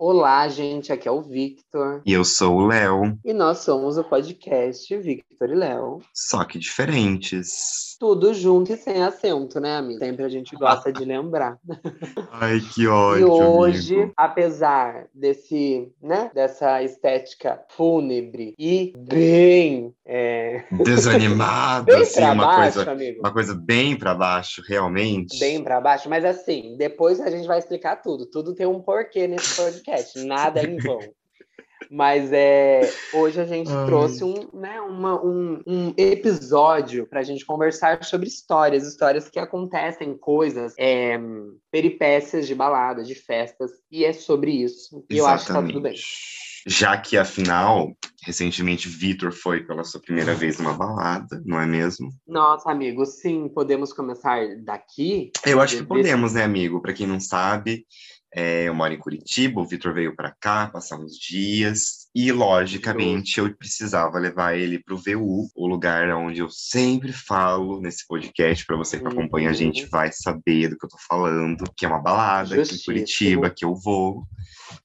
Olá, gente, aqui é o Victor. E eu sou o Léo. E nós somos o podcast Victor e Léo. Só que diferentes. Tudo junto e sem acento, né, amigo? Sempre a gente gosta de lembrar. Ai, que ódio. E hoje, amigo. apesar desse, né, dessa estética fúnebre e bem. É... Desanimada, bem assim, uma baixo, coisa. amigo. Uma coisa bem pra baixo, realmente. Bem pra baixo, mas assim, depois a gente vai explicar tudo. Tudo tem um porquê nesse podcast. Nada é em vão. Mas é, hoje a gente Ai. trouxe um, né, uma- um, um episódio para a gente conversar sobre histórias, histórias que acontecem, coisas, é, peripécias de baladas, de festas, e é sobre isso. E eu acho que tá tudo bem. Já que, afinal, recentemente Vitor foi pela sua primeira vez numa balada, não é mesmo? Nossa, amigo, sim, podemos começar daqui? Eu acho que podemos, né, amigo? Pra quem não sabe, é, eu moro em Curitiba, o Vitor veio pra cá passar uns dias e, logicamente, eu precisava levar ele pro VU, o lugar onde eu sempre falo nesse podcast, pra você que Uhum. acompanha a gente vai saber do que eu tô falando, que é uma balada aqui em Justíssimo. Curitiba, que eu vou,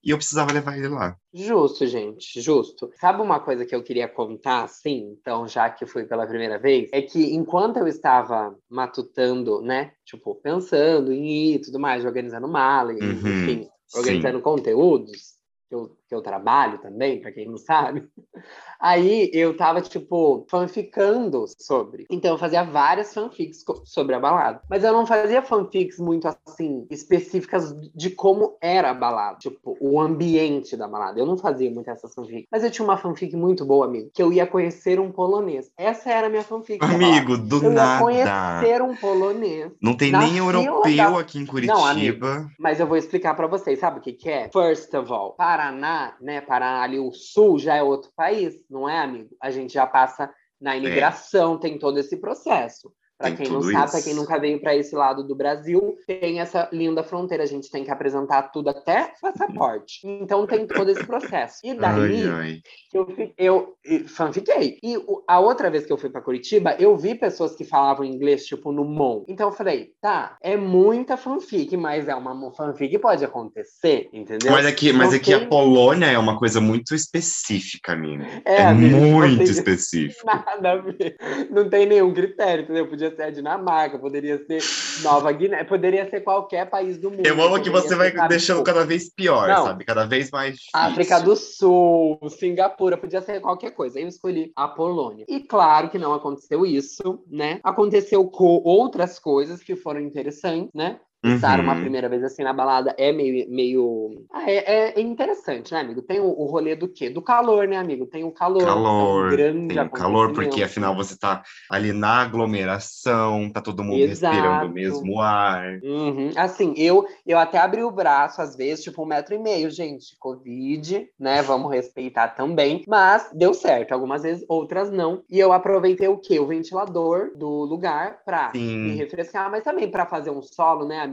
e eu precisava levar ele lá. Justo, gente, justo. Sabe uma coisa que eu queria contar, sim, então, já que fui pela primeira vez, é que enquanto eu estava matutando, né, tipo, pensando em ir e tudo mais, organizando mala, Uhum, enfim, organizando conteúdos, que eu, que eu trabalho também, para quem não sabe, aí eu tava, tipo, fanficando sobre. Então, eu fazia várias fanfics sobre a balada. Mas eu não fazia fanfics muito, assim, específicas de como era a balada. Tipo, o ambiente da balada. Eu não fazia muito essas fanfics. Mas eu tinha uma fanfic muito boa, amigo, que eu ia conhecer um polonês. Essa era a minha fanfic. Amigo, do eu ia nada. conhecer um polonês. Não tem nem europeu da- aqui em Não, amigo. Curitiba. Mas eu vou explicar pra vocês, sabe o que que é? First of all, Paraná, né, Paraná ali o sul já é outro país, não é, amigo? A gente já passa na imigração, tem todo esse processo. Pra Tem quem não sabe, pra quem nunca veio pra esse lado do Brasil, tem essa linda fronteira, a gente tem que apresentar tudo até passaporte. Então tem todo esse processo. E daí, Ai, ai. eu, eu e fanfiquei. E a outra vez que eu fui pra Curitiba, eu vi pessoas que falavam inglês, tipo, no Mon. Então eu falei, tá, é muita fanfic, mas é uma fanfic que pode acontecer, entendeu? Mas aqui, mas Não aqui a tem Polônia é uma coisa muito específica, amigo. É, É, tipo muito específico. nada a ver. Não tem nenhum critério, entendeu? Podia ser a Dinamarca, poderia ser Nova Guiné, poderia ser qualquer país do mundo. Eu amo que poderia você vai deixando cada vez pior, Não. sabe? Cada vez mais difícil. África do Sul, Singapura, podia ser qualquer coisa. Eu escolhi a Polônia. E claro que não aconteceu isso, né? Aconteceu com outras coisas que foram interessantes, né? Estar uma Uhum. primeira vez assim na balada é meio. meio... Ah, é, é interessante, né, amigo? Tem o, o rolê do quê? Do calor, né, amigo? Tem o calor. um Calor, grande tem o calor, porque afinal você tá ali na aglomeração, tá todo mundo Exato. respirando o mesmo ar. Uhum. Assim, eu, eu até abri o braço, às vezes, tipo, um metro e meio, gente. Covid, né? Vamos respeitar também. Mas deu certo, algumas vezes, outras não. E eu aproveitei o quê? O ventilador do lugar pra Sim. me refrescar, mas também pra fazer um solo, né, amigo?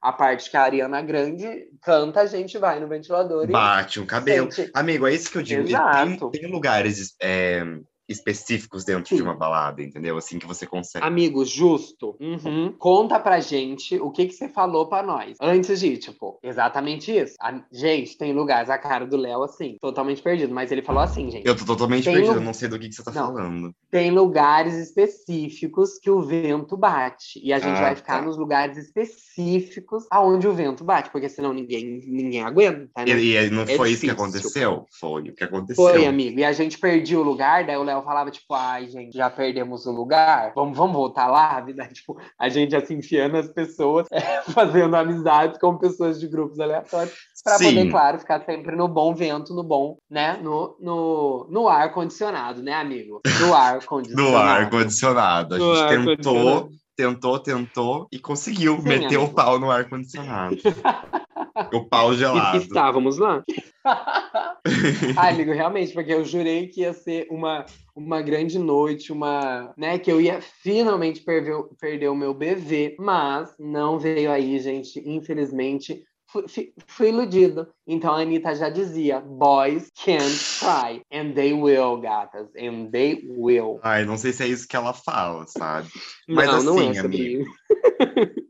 A parte que a Ariana Grande canta, a gente vai no ventilador e Bate um cabelo. sente. Amigo, é isso que eu digo. Exato. Tem, tem lugares é, específicos dentro Sim. de uma balada, entendeu? Assim que você consegue. Amigo, justo. Uhum. Conta pra gente o que que você falou pra nós. Antes de tipo, exatamente isso. A- gente, tem lugares, a cara do Léo, assim, totalmente perdido. Mas ele falou assim, gente. Eu tô totalmente Tem perdido, eu não sei do que, que você tá Não. falando. Tem lugares específicos que o vento bate. E a gente Ah, vai ficar tá. nos lugares específicos aonde o vento bate. Porque senão ninguém, ninguém aguenta, né? E, e não É foi isso que aconteceu? Foi o que aconteceu. Foi, amigo. E a gente perdia o lugar, daí o Léo falava, tipo, ai, gente, já perdemos o lugar, vamos, vamos voltar lá? Daí, tipo, a gente assim enfiando as pessoas, é, fazendo amizades com pessoas de grupos aleatórios, pra Sim. poder, claro, ficar sempre no bom vento, no bom, né? No, no, no ar condicionado, né, amigo? No ar condicionado. Do ar condicionado. A No gente tentou, condicionado. tentou, tentou e conseguiu Sim, meter o amigo. pau no ar condicionado. o pau E gelado. estávamos lá. Ai, amigo, realmente, porque eu jurei que ia ser uma, uma grande noite, uma, né, que eu ia finalmente perder, perder o meu bebê, mas não veio aí, gente, infelizmente. Fui, fui- iludido. Então a Anitta já dizia: Boys can't cry. And they will, gatas. And they will. Ai, não sei se é isso que ela fala, sabe? Mas não, não é assim, sobre amigo.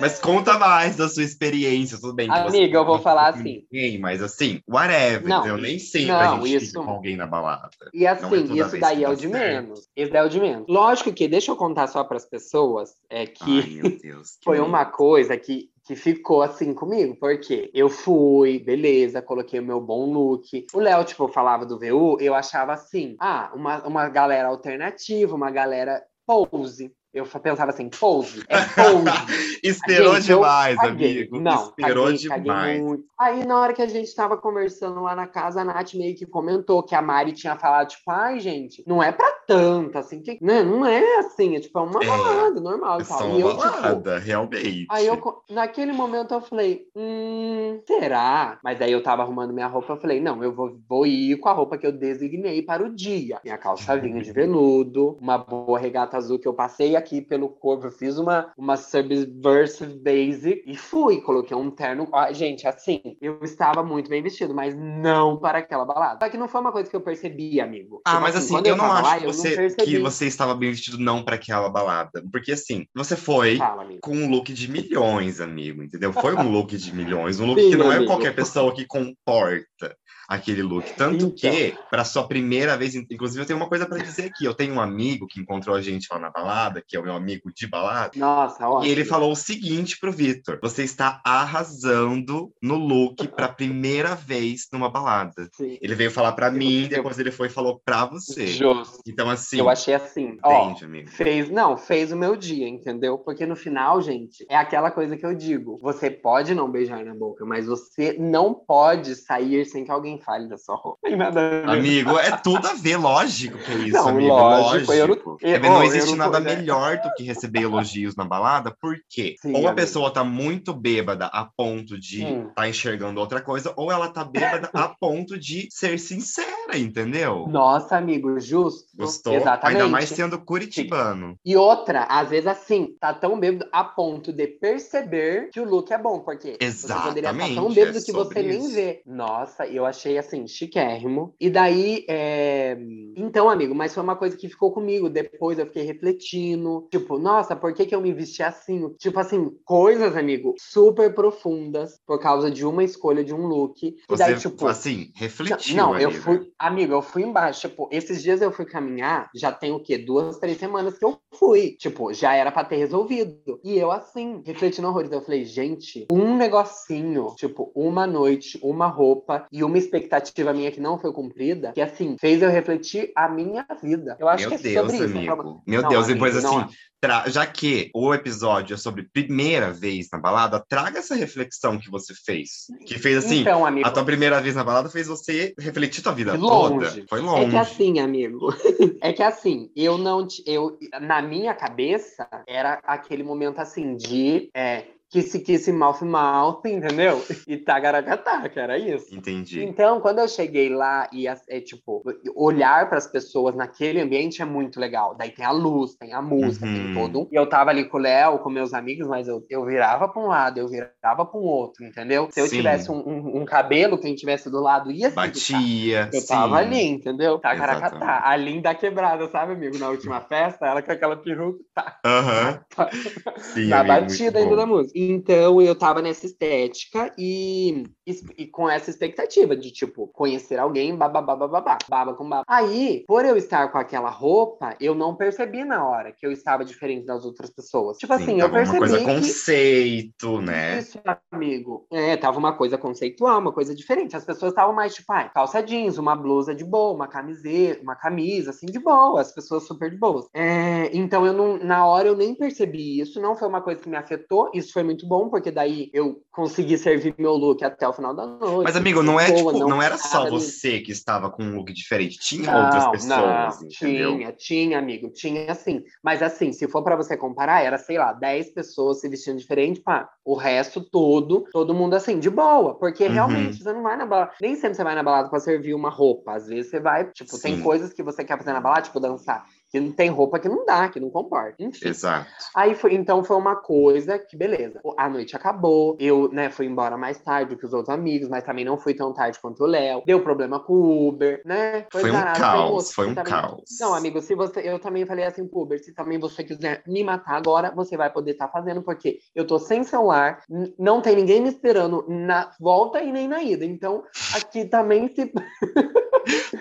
Mas conta mais da sua experiência, tudo bem. Amiga, eu vou falar assim. Ninguém, mas assim, whatever. Não, eu nem sei não, a gente isso... com alguém na balada. E assim, é isso daí é o de certo. menos. Isso daí é o de menos. Lógico que, deixa eu contar só para as pessoas, é que Ai, Deus, foi que uma coisa que que ficou assim comigo, porque eu fui, beleza, coloquei o meu bom look. O Léo, tipo, falava do VU, eu achava assim, ah, uma, uma galera alternativa, uma galera pose. Eu pensava assim, pose, é pose. Esperou gente, demais, amigo. Não, Esperou caguei, demais. Caguei Aí, na hora que a gente tava conversando lá na casa, a Nath meio que comentou que a Mari tinha falado, tipo, ai, gente, não é pra tanto, assim, que, né? Não é assim, é tipo, é uma é, balada normal é. Só uma tipo, balada, tipo, realmente. Aí eu, naquele momento, eu falei, hum, será? Mas aí eu tava arrumando minha roupa, eu falei, não, eu vou, vou ir com a roupa que eu designei para o dia. Minha calça vinha de veludo, uma boa regata azul que eu passei aqui pelo corpo. Eu fiz uma, uma subversive basic e fui. Coloquei um terno. Ah, gente, assim, eu estava muito bem vestido, mas não para aquela balada. Só que não foi uma coisa que eu percebi, amigo. Ah, tipo, mas assim, assim eu, eu não acho lá, que, você, que você estava bem vestido não para aquela balada. Porque assim, você foi Fala, com um look de milhões, amigo, entendeu? Foi um look de milhões. Um look Sim, que não é amigo. é qualquer pessoa que comporta aquele look. Tanto então. que, para sua primeira vez, inclusive eu tenho uma coisa para dizer aqui. Eu tenho um amigo que encontrou a gente lá na balada, que é o meu amigo de balada. Nossa, ótimo. E ele falou o seguinte pro Vitor: você está arrasando no look para primeira vez numa balada. Sim. Ele veio falar para mim, depois ele foi e falou para você. Justo. Então, assim. Eu achei assim. Entende, ó, amigo? Fez, não, fez o meu dia, entendeu? Porque no final, gente, é aquela coisa que eu digo: você pode não beijar na boca, mas você não pode sair sem que alguém fale da sua roupa. Tem nada Amigo, é tudo a ver, lógico que é isso, não, amigo. Lógico. lógico. Eu não, não existe nada tô, melhor do que receber elogios na balada, porque Sim, ou a pessoa tá muito bêbada a ponto de hum. tá enxergando outra coisa, ou ela tá bêbada a ponto de ser sincera, entendeu? Nossa, amigo, justo. Gostou? Exatamente. Ainda mais sendo curitibano. E outra, às vezes assim, tá tão bêbado a ponto de perceber que o look é bom, porque Exatamente. você poderia estar tão bêbado é que você isso. nem vê. Nossa, eu achei achei assim, chiquérrimo. E daí, é... então, amigo, mas foi uma coisa que ficou comigo. Depois eu fiquei refletindo, tipo, nossa, por que, que eu me vesti assim? Tipo assim, coisas, amigo, super profundas por causa de uma escolha de um look. E Você, daí, tipo, assim, refletiu. Não, eu fui, amigo, eu fui embaixo. Tipo, esses dias eu fui caminhar, já tem o quê? Duas, três semanas que eu fui. Tipo, já era pra ter resolvido. E eu, assim, refletindo horrores, eu falei, gente, um negocinho, tipo, uma noite, uma roupa e uma expectativa minha que não foi cumprida, que assim, fez eu refletir a minha vida. Eu acho Meu que é Deus, sobre amigo. isso. Meu não, Deus, amigo, depois assim, tra... já que o episódio é sobre primeira vez na balada, traga essa reflexão que você fez. Que fez assim, então, amigo, a tua primeira vez na balada fez você refletir tua vida longe. toda. Foi longe. É que assim, amigo, é que assim, eu não, eu, na minha cabeça, era aquele momento assim de é, Kiss Kiss Mouth Mouth, entendeu? E Tagaracatá, que era isso. Entendi. Então, quando eu cheguei lá e, é tipo, olhar para as pessoas naquele ambiente é muito legal. Daí tem a luz, tem a música, uhum. tem todo. E eu tava ali com o Léo, com meus amigos, mas eu, eu virava para um lado, eu virava para um outro, entendeu? Se eu Sim. tivesse um, um, um, cabelo, quem tivesse do lado ia se Batia. Eu tava ali, entendeu? Tagaracatá. A linda quebrada, sabe, amigo? Na última festa, ela com aquela peruca. Tá. Uhum. Sim, Na amigo, batida ainda da música. Então eu tava nessa estética e, e, e, com essa expectativa de, tipo, conhecer alguém, bababá, babá, baba com baba. Aí, por eu estar com aquela roupa, eu não percebi na hora que eu estava diferente das outras pessoas. Tipo Sim, assim, eu percebi. Uma coisa que... conceito, né? Isso, amigo. É, tava uma coisa conceitual, uma coisa diferente. As pessoas estavam mais, tipo, ah, calça jeans, uma blusa de boa, uma camiseta, uma camisa, assim, de boa. As pessoas super de boas. É, então eu não, na hora eu nem percebi isso, não foi uma coisa que me afetou, isso foi muito bom, porque daí eu consegui servir meu look até o final da noite. Mas, amigo, não, é, tipo, não, não era só você que estava com um look diferente, tinha não, outras pessoas, não, entendeu? Tinha, tinha, amigo, tinha sim. Mas assim, se for para você comparar, era, sei lá, 10 pessoas se vestindo diferente, pá, o resto todo, todo mundo assim, de boa, porque uhum. realmente você não vai na balada, nem sempre você vai na balada para servir uma roupa, às vezes você vai, tipo, sim. tem coisas que você quer fazer na balada, tipo dançar Que não tem roupa que não dá, que não comporta. Enfim. Exato. Aí foi, então foi uma coisa que, beleza. A noite acabou, eu, né, fui embora mais tarde que os outros amigos, mas também não fui tão tarde quanto o Léo. Deu problema com o Uber, né? Foi um zarado. caos, foi um também- caos. Não, amigo, se você. Eu também falei assim pro Uber, se também você quiser me matar agora, você vai poder estar fazendo, porque eu tô sem celular, não tem ninguém me esperando na volta e nem na ida. Então, aqui também se.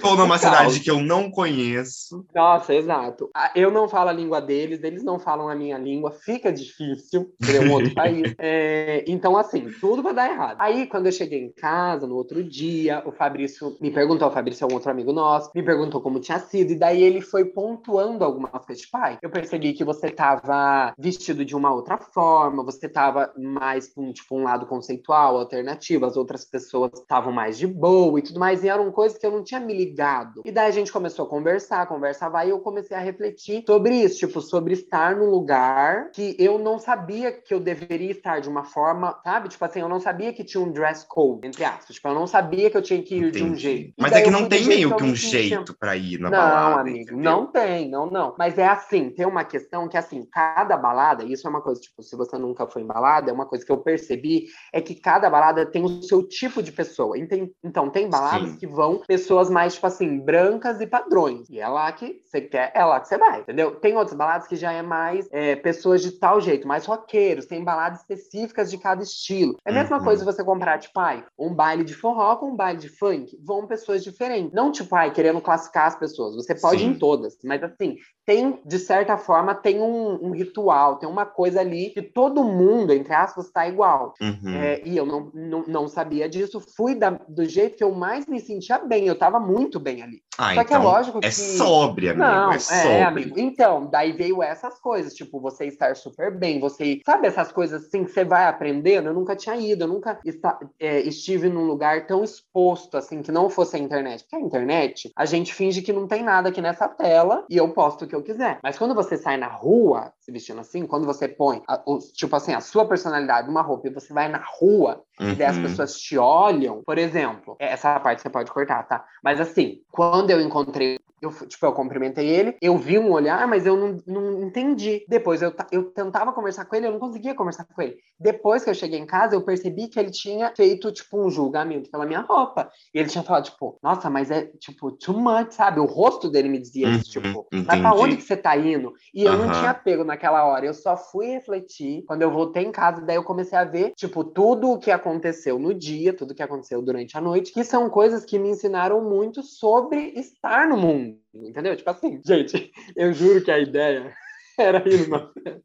Tô numa cidade que eu não conheço. Nossa, exato. Ah, Eu não falo a língua deles, eles não falam a minha língua, fica difícil, porque é um outro país. É, então, assim, tudo vai dar errado. Aí, quando eu cheguei em casa, no outro dia, o Fabrício me perguntou, o Fabrício é um outro amigo nosso, me perguntou como tinha sido, e daí ele foi pontuando algumas coisas. Tipo, pai, eu percebi que você tava vestido de uma outra forma, você tava mais pra um, tipo, um lado conceitual, alternativo, as outras pessoas estavam mais de boa e tudo mais, e eram coisas que eu não tinha me ligado. E daí a gente começou a conversar, conversar vai, e eu comecei a refletir sobre isso, tipo, sobre estar num lugar que eu não sabia que eu deveria estar de uma forma, sabe? Tipo assim, eu não sabia que tinha um dress code, entre aspas. Tipo, eu não sabia que eu tinha que ir de um Entendi. jeito. Mas é que não tem meio que um jeito pra ir na Não, balada. amigo, entendeu? não tem, não, não. Mas é assim, tem uma questão que, assim, cada balada, isso é uma coisa, tipo, se você nunca foi em balada, é uma coisa que eu percebi, é que cada balada tem o seu tipo de pessoa. Então, tem baladas Sim. que vão pessoas mais, tipo assim, brancas e padrões. E é lá que você quer, é lá que você vai, entendeu? Tem outras baladas que já é mais é, pessoas de tal jeito, mais roqueiros, tem baladas específicas de cada estilo. É a mesma Uhum. coisa você comprar, tipo, ai, um baile de forró com um baile de funk, vão pessoas diferentes. Não, tipo, ai, querendo classificar as pessoas. Você pode ir Sim. em todas, mas assim, tem, de certa forma, tem um, um ritual, tem uma coisa ali que todo mundo, entre aspas, tá igual. Uhum. É, e eu não, não, não sabia disso, fui da- do jeito que eu mais me sentia bem, eu tava muito bem ali. Ah, Só que é então lógico é que- sobre, amigo. Não, é é, amigo. Então, daí veio essas coisas, tipo, você estar super bem, você. Sabe essas coisas assim que você vai aprendendo? Eu nunca tinha ido, eu nunca esta- é, estive num lugar tão exposto, assim, que não fosse a internet. Porque a internet, a gente finge que não tem nada aqui nessa tela e eu posto o que eu quiser. Mas quando você sai na rua, se vestindo assim, quando você põe, a- o- tipo assim, a sua personalidade numa roupa e você vai na rua, e daí as Uhum. pessoas te olham, por exemplo, essa parte você pode cortar, tá? Mas assim, quando eu encontrei, eu, tipo, eu cumprimentei ele, eu vi um olhar, mas eu não, não entendi. Depois eu, eu tentava conversar com ele, eu não conseguia conversar com ele. Depois que eu cheguei em casa, eu percebi que ele tinha feito, tipo, um julgamento pela minha roupa. E ele tinha falado, tipo, nossa, mas é, tipo, too much, sabe? O rosto dele me dizia Uhum, isso, tipo, mas pra onde que você tá indo? E eu não Aham. tinha pego naquela hora, eu só fui refletir. Quando eu voltei em casa, daí eu comecei a ver, tipo, tudo o que aconteceu no dia, tudo o que aconteceu durante a noite, que são coisas que me ensinaram muito sobre estar no mundo, entendeu? Tipo assim, gente, eu juro que a ideia era ir numa festa,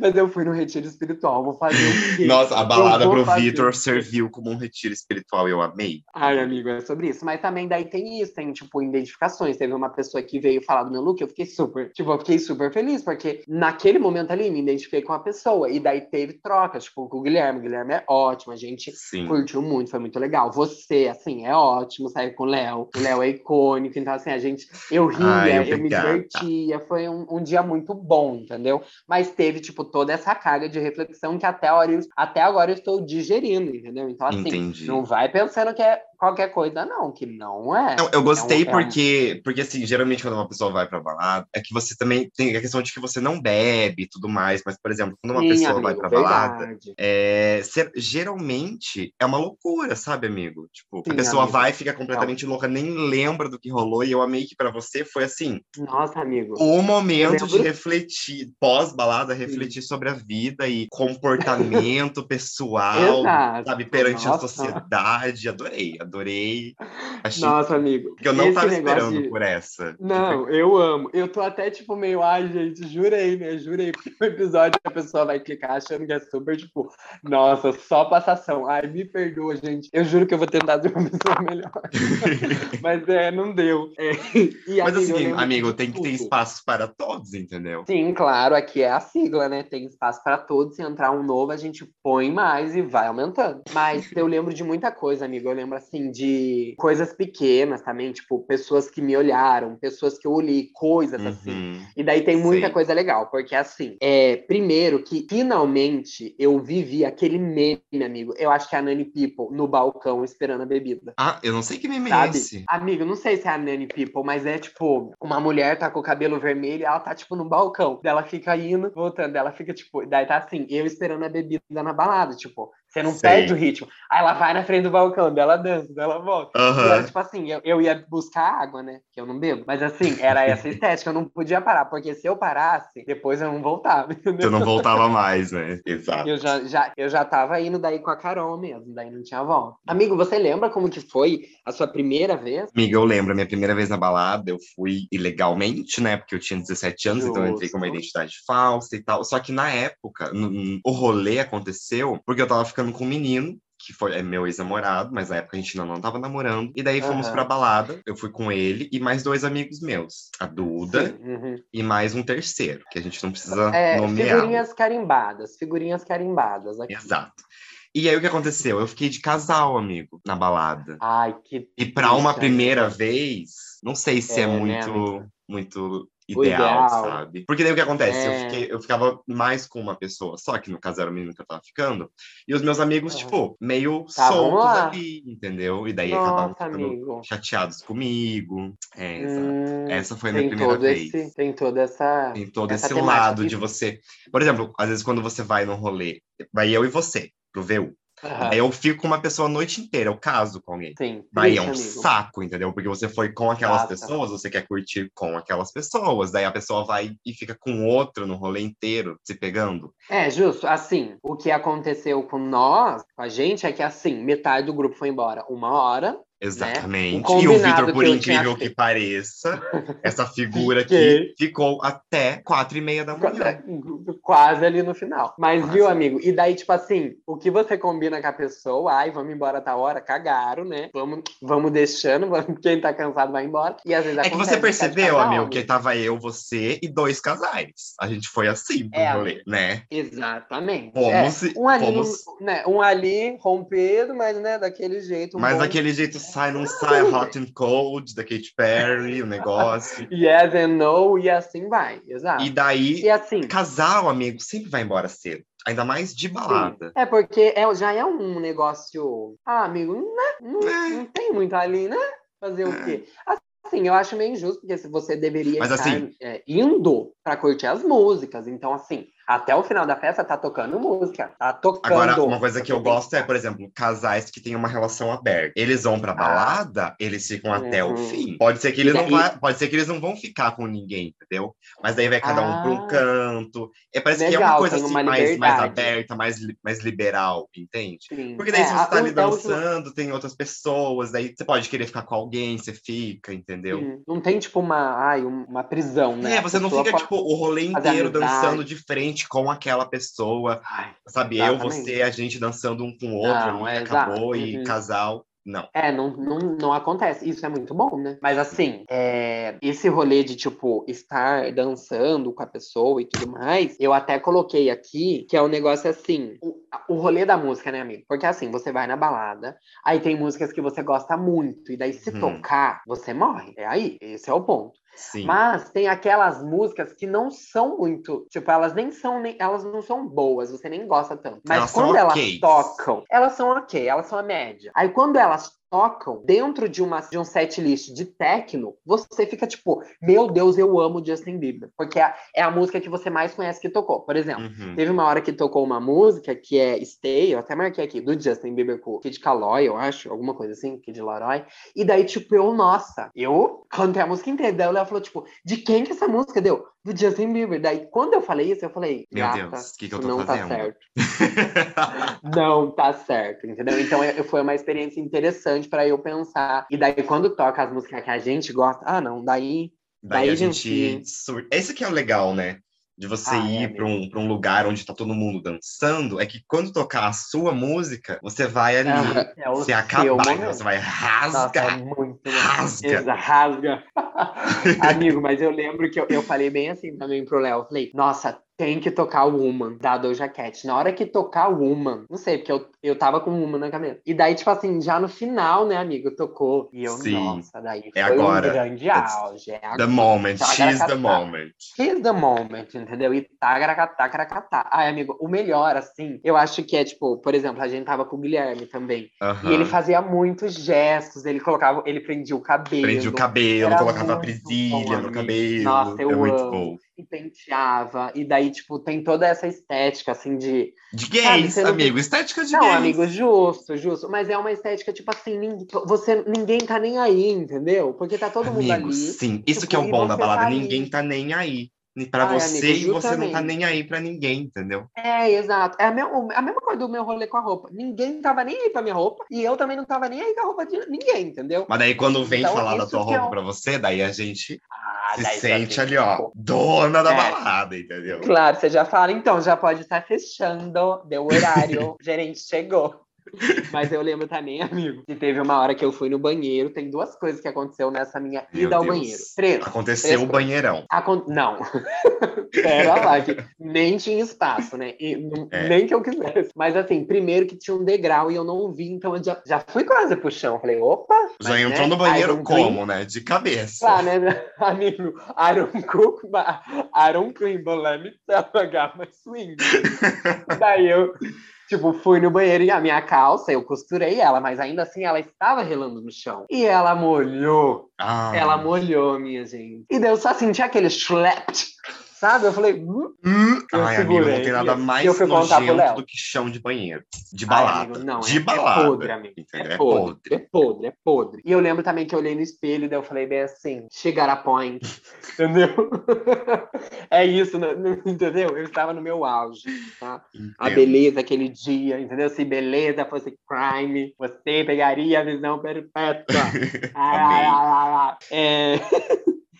mas eu fui no retiro espiritual, vou fazer o quê? Nossa, a balada pro fazer. Vitor serviu como um retiro espiritual, eu amei. Ai, amigo, é sobre isso. Mas também daí tem isso, tem, tipo, identificações. Teve uma pessoa que veio falar do meu look, eu fiquei super, tipo, eu fiquei super feliz, porque naquele momento ali me identifiquei com a pessoa. E daí teve trocas, tipo, com o Guilherme. O Guilherme é ótimo, a gente Sim. curtiu muito, foi muito legal. Você, assim, é ótimo, saiu com o Léo. O Léo é icônico, então, assim, a gente, eu ria, Ai, eu me divertia, foi um, um dia muito bom, entendeu? Mas teve, tipo, toda essa carga de reflexão que até, hora até agora eu estou digerindo, entendeu? Então, assim, Entendi. não vai pensando que é qualquer coisa, não, que não é. Não, eu gostei É um- porque, porque, assim, geralmente quando uma pessoa vai pra balada, é que você também tem a questão de que você não bebe e tudo mais, mas, por exemplo, quando uma Sim, pessoa vai amigo, pra balada, verdade. é, ser- geralmente é uma loucura, sabe, amigo? Tipo, Sim, a pessoa amigo. vai e fica completamente louca, nem lembra do que rolou, e eu amei que pra você foi assim, Nossa, amigo. o momento de refletir, pós-balada, refletir sobre a vida e comportamento pessoal, Exato. sabe, perante a Nossa. sociedade. Adorei, adorei. Achei Nossa, amigo. que eu não tava esperando de- por essa. Não, eu amo. Eu tô até, tipo, meio, ai, gente, jurei, né? Jurei. Porque o episódio a pessoa vai clicar achando que é super, tipo, nossa, só passação. Ai, me perdoa, gente. Eu juro que eu vou tentar ser uma pessoa melhor. Mas é, não deu. É, e, Mas amigo, assim, amigo, de tem que ter tudo. espaço para todos, entendeu? Sim, claro, aqui é a sigla, né? Tem espaço para todos. Se entrar um novo, a gente põe mais e vai aumentando. Mas eu lembro de muita coisa, amigo. Eu lembro, assim, de coisas pequenas também, tipo, pessoas que me olharam, pessoas que eu olhei, coisas assim. Uhum. E daí tem muita Sei. coisa legal, porque assim, é, primeiro que finalmente eu vivi aquele meme, amigo. Eu acho que é a Nani People no balcão esperando a bebida. Ah, eu não sei que meme é Sabe? esse. Amigo, não sei se é a Nanny People, mas é tipo, uma mulher tá com o cabelo vermelho e ela tá, tipo, no balcão. Daí ela fica indo, voltando. Daí ela fica, tipo, daí tá assim, eu esperando a bebida na balada, tipo, você não Sei. perde o ritmo. Aí ela vai na frente do balcão, daí ela dança, daí ela volta. Era, tipo assim, eu, eu ia buscar água, né? Que eu não bebo. Mas assim, era essa estética, eu não podia parar, porque se eu parasse, depois eu não voltava, entendeu? Você não voltava mais, né? Exato. Eu já, já, eu já tava indo daí com a Carol mesmo, daí não tinha volta. Amigo, você lembra como que foi a sua primeira vez? Amiga, eu lembro, a minha primeira vez na balada, eu fui ilegalmente, né? Porque eu tinha 17 anos, então eu entrei com uma Justo. identidade falsa e tal. Só que na época, o rolê aconteceu porque eu tava ficando com um menino. Que foi é meu ex-namorado, mas na época a gente ainda não tava namorando. E daí fomos Aham. pra balada. Eu fui com ele e mais dois amigos meus. A Duda uhum. e mais um terceiro, que a gente não precisa É, nomear. figurinhas carimbadas, figurinhas carimbadas aqui. Exato. E aí o que aconteceu? Eu fiquei de casal, amigo, na balada. Ai, que E pra uma primeira vez, não sei se é, É, né, muito, amigo? muito ideal, ideal. sabe? Porque daí o que acontece? Eu, É. fiquei- eu ficava mais com uma pessoa, só que no caso era o menino que eu tava ficando, e os meus amigos, Aham. tipo, meio Tavam soltos ali, entendeu? E daí acabavam Nossa, ficando amigo. chateados comigo. É, exato. Hum, Essa foi a minha primeira vez. Esse, tem toda essa. Tem todo essa esse lado de você. Por exemplo, às vezes quando você vai num rolê, vai eu e você pro VU. Aí eu fico com uma pessoa a noite inteira, eu caso com alguém. Sim, Daí é um amigo. saco, entendeu? Porque você foi com aquelas Exato. pessoas, você quer curtir com aquelas pessoas. Daí a pessoa vai e fica com outro no rolê inteiro, se pegando. É, justo. Assim, o que aconteceu com nós, com a gente, é que assim, metade do grupo foi embora uma hora. Exatamente. O e o Vitor, que por eu incrível que pareça, essa figura aqui ficou até quatro e meia da manhã. Quase ali no final. Mas Quase. viu, amigo? E daí, tipo assim, o que você combina com a pessoa, ai, vamos embora tal hora, cagaram, né? Vamos, vamos deixando, vamos- quem tá cansado vai embora. E às vezes É que você percebeu, casal, amigo, que tava eu, você e dois casais. A gente foi assim pro É, rolê, né? Exatamente. Fomos É, um, ali, fomos- né, um ali rompido, mas né, daquele jeito. um Mas bom. daquele jeito sai, não sai, Hot and Cold, da Katy Perry, o negócio. Yes and no, e assim vai. Exato. E daí, E assim. casal, amigo, sempre vai embora cedo. Ainda mais de balada. É porque é, já é um negócio. Ah, amigo, né? Não, É. não tem muito ali, né? Fazer o quê? Assim, eu acho meio injusto, porque se você deveria Mas, estar assim- é, indo pra curtir as músicas. Então, assim, até o final da festa tá tocando música. Tá tocando. Agora, uma coisa que eu gosto é, por exemplo, casais que têm uma relação aberta. Eles vão pra balada, eles ficam até o Ah. Uhum. fim. Pode ser que eles não daí- vai, pode ser que eles não vão ficar com ninguém, entendeu? Mas daí vai cada um pra um Ah. canto. É, parece que é uma Legal, coisa assim uma mais, mais aberta, mais, mais liberal, entende? Sim. Porque daí É, se você tá ali então, dançando, tem outras pessoas, daí você pode querer ficar com alguém, você fica, entendeu? sim, Não tem, tipo, uma, ai, um- uma prisão, né? É, você não fica, tipo, o rolê inteiro dançando de frente com aquela pessoa, Ai, sabe? Eu, Exatamente. você, a gente dançando um com o outro, Não, e é, acabou, exato. e Uhum. casal. Não. É, não, não, não acontece. Isso é muito bom, né? Mas assim, é, esse rolê de, tipo, estar dançando com a pessoa e tudo mais, eu até coloquei aqui que é um negócio assim, o, o rolê da música, né, amigo? Porque assim, você vai na balada, aí tem músicas que você gosta muito, e daí se Uhum. tocar, você morre. É aí, esse é o ponto. Sim. Mas tem aquelas músicas que não são muito, tipo, elas nem são, nem, elas não são boas, você nem gosta tanto. Mas Elas quando elas ok's. tocam, elas são ok, elas são a média. Aí quando elas tocam dentro de, uma, de um set list de techno, você fica tipo, meu Deus, eu amo Justin Bieber. Porque é, é a música que você mais conhece que tocou. Por exemplo, Uhum. Teve uma hora que tocou uma música que é Stay, eu até marquei aqui, do Justin Bieber com Kid Caloi, eu acho, alguma coisa assim, Kid Laroi. E daí, tipo, eu, nossa, eu cantei a música inteira. Daí ela falou, tipo, de quem que essa música deu? Do Justin Bieber. Daí, quando eu falei isso, eu falei, Meu Deus, o que que eu tô não fazendo? tá certo. Não tá certo, entendeu? Então eu- foi uma experiência interessante pra eu pensar. E daí, quando toca as músicas que a gente gosta, ah, não, daí. Daí, Daí a a gente gente- sur... Esse que é o legal, né? De você Ah, é ir pra um, pra um lugar onde tá todo mundo dançando, é que quando tocar a sua música, você vai ali é o se acabar, momento. você vai Nossa, é rasgar. muito rasga. Exa, rasga. Amigo, mas eu lembro que eu, eu falei bem assim também pro Léo. Eu Falei, nossa, tem que tocar o Woman da Doja Cat. Na hora que tocar o Woman, não sei, porque eu, eu tava com o Woman na cabeça. E daí, tipo assim, já no final, né, amigo, tocou. E eu, Sim. nossa, daí É foi agora. um grande It's auge. É The agora. moment, Tá, she's the tá. moment. Here's the moment, entendeu? E tagaracatá, caracatá. Ai, amigo, o melhor, assim, eu acho que é, tipo, por exemplo, a gente tava com o Guilherme também. Aham. E ele fazia muitos gestos, ele colocava, ele prendia o cabelo. Prende o cabelo, colocava a muito presilha bom, no cabelo. Nossa, eu é muito amo. bom. E penteava, e daí, tipo, tem toda essa estética, assim, de. De Sabe, gays, não- amigo. Estética de Não, gays. amigo, justo, justo. Mas é uma estética, tipo assim, ninguém, você, ninguém tá nem aí, entendeu? Porque tá todo mundo Amigo, ali. sim. Isso tipo, que é o bom da balada. tá ninguém tá nem aí. Ai, você amigo, e você não tá nem aí pra ninguém, entendeu? É, exato. É a, mesma, a mesma coisa do meu rolê com a roupa. Ninguém tava nem aí pra minha roupa, e eu também não tava nem aí com a roupa de ninguém, entendeu? Mas daí quando vem Então, falar da tua é roupa um- pra você, daí a gente Ah, se sente ali, ó, dona da É. balada, entendeu? Claro, você já fala, então, já pode estar fechando, deu horário, o gerente chegou. Mas eu lembro também, amigo, que teve uma hora que eu fui no banheiro. Tem duas coisas que aconteceu nessa minha Meu ida ao Deus. banheiro. Três. Aconteceu Três o banheirão. Acon- Não. Pera lá, que nem tinha espaço, né? É. Nem que eu quisesse. Mas assim, primeiro que tinha um degrau e eu não vi, então eu já, já fui quase pro chão. Falei, opa! Já mas, entrou né, no banheiro Iron como, né? De cabeça. Lá, né, amigo? Aaron Cook, Aaron Crimble, let me tell I got my swing. Daí eu, tipo, fui no banheiro e a minha calça, eu costurei ela, mas ainda assim ela estava relando no chão. E ela molhou. Ah. Ela molhou, minha gente. E daí eu só senti aquele schlept, sabe? Eu falei, hum, Hum, Eu Ai, amigo, não segurei. tem nada mais eu fui nojento do que chão de banheiro. De Ai, balada. amigo, não, de é, balada. é podre, amigo. entendeu? É podre, é podre, é podre. E eu lembro também que eu olhei no espelho e daí eu falei bem assim, chegar a point, entendeu? é isso, não- não- entendeu? Eu estava no meu auge, tá? A Entendo. beleza aquele dia, entendeu? Se beleza fosse crime, você pegaria a visão perpétua. Ah, ah, ah, ah. É...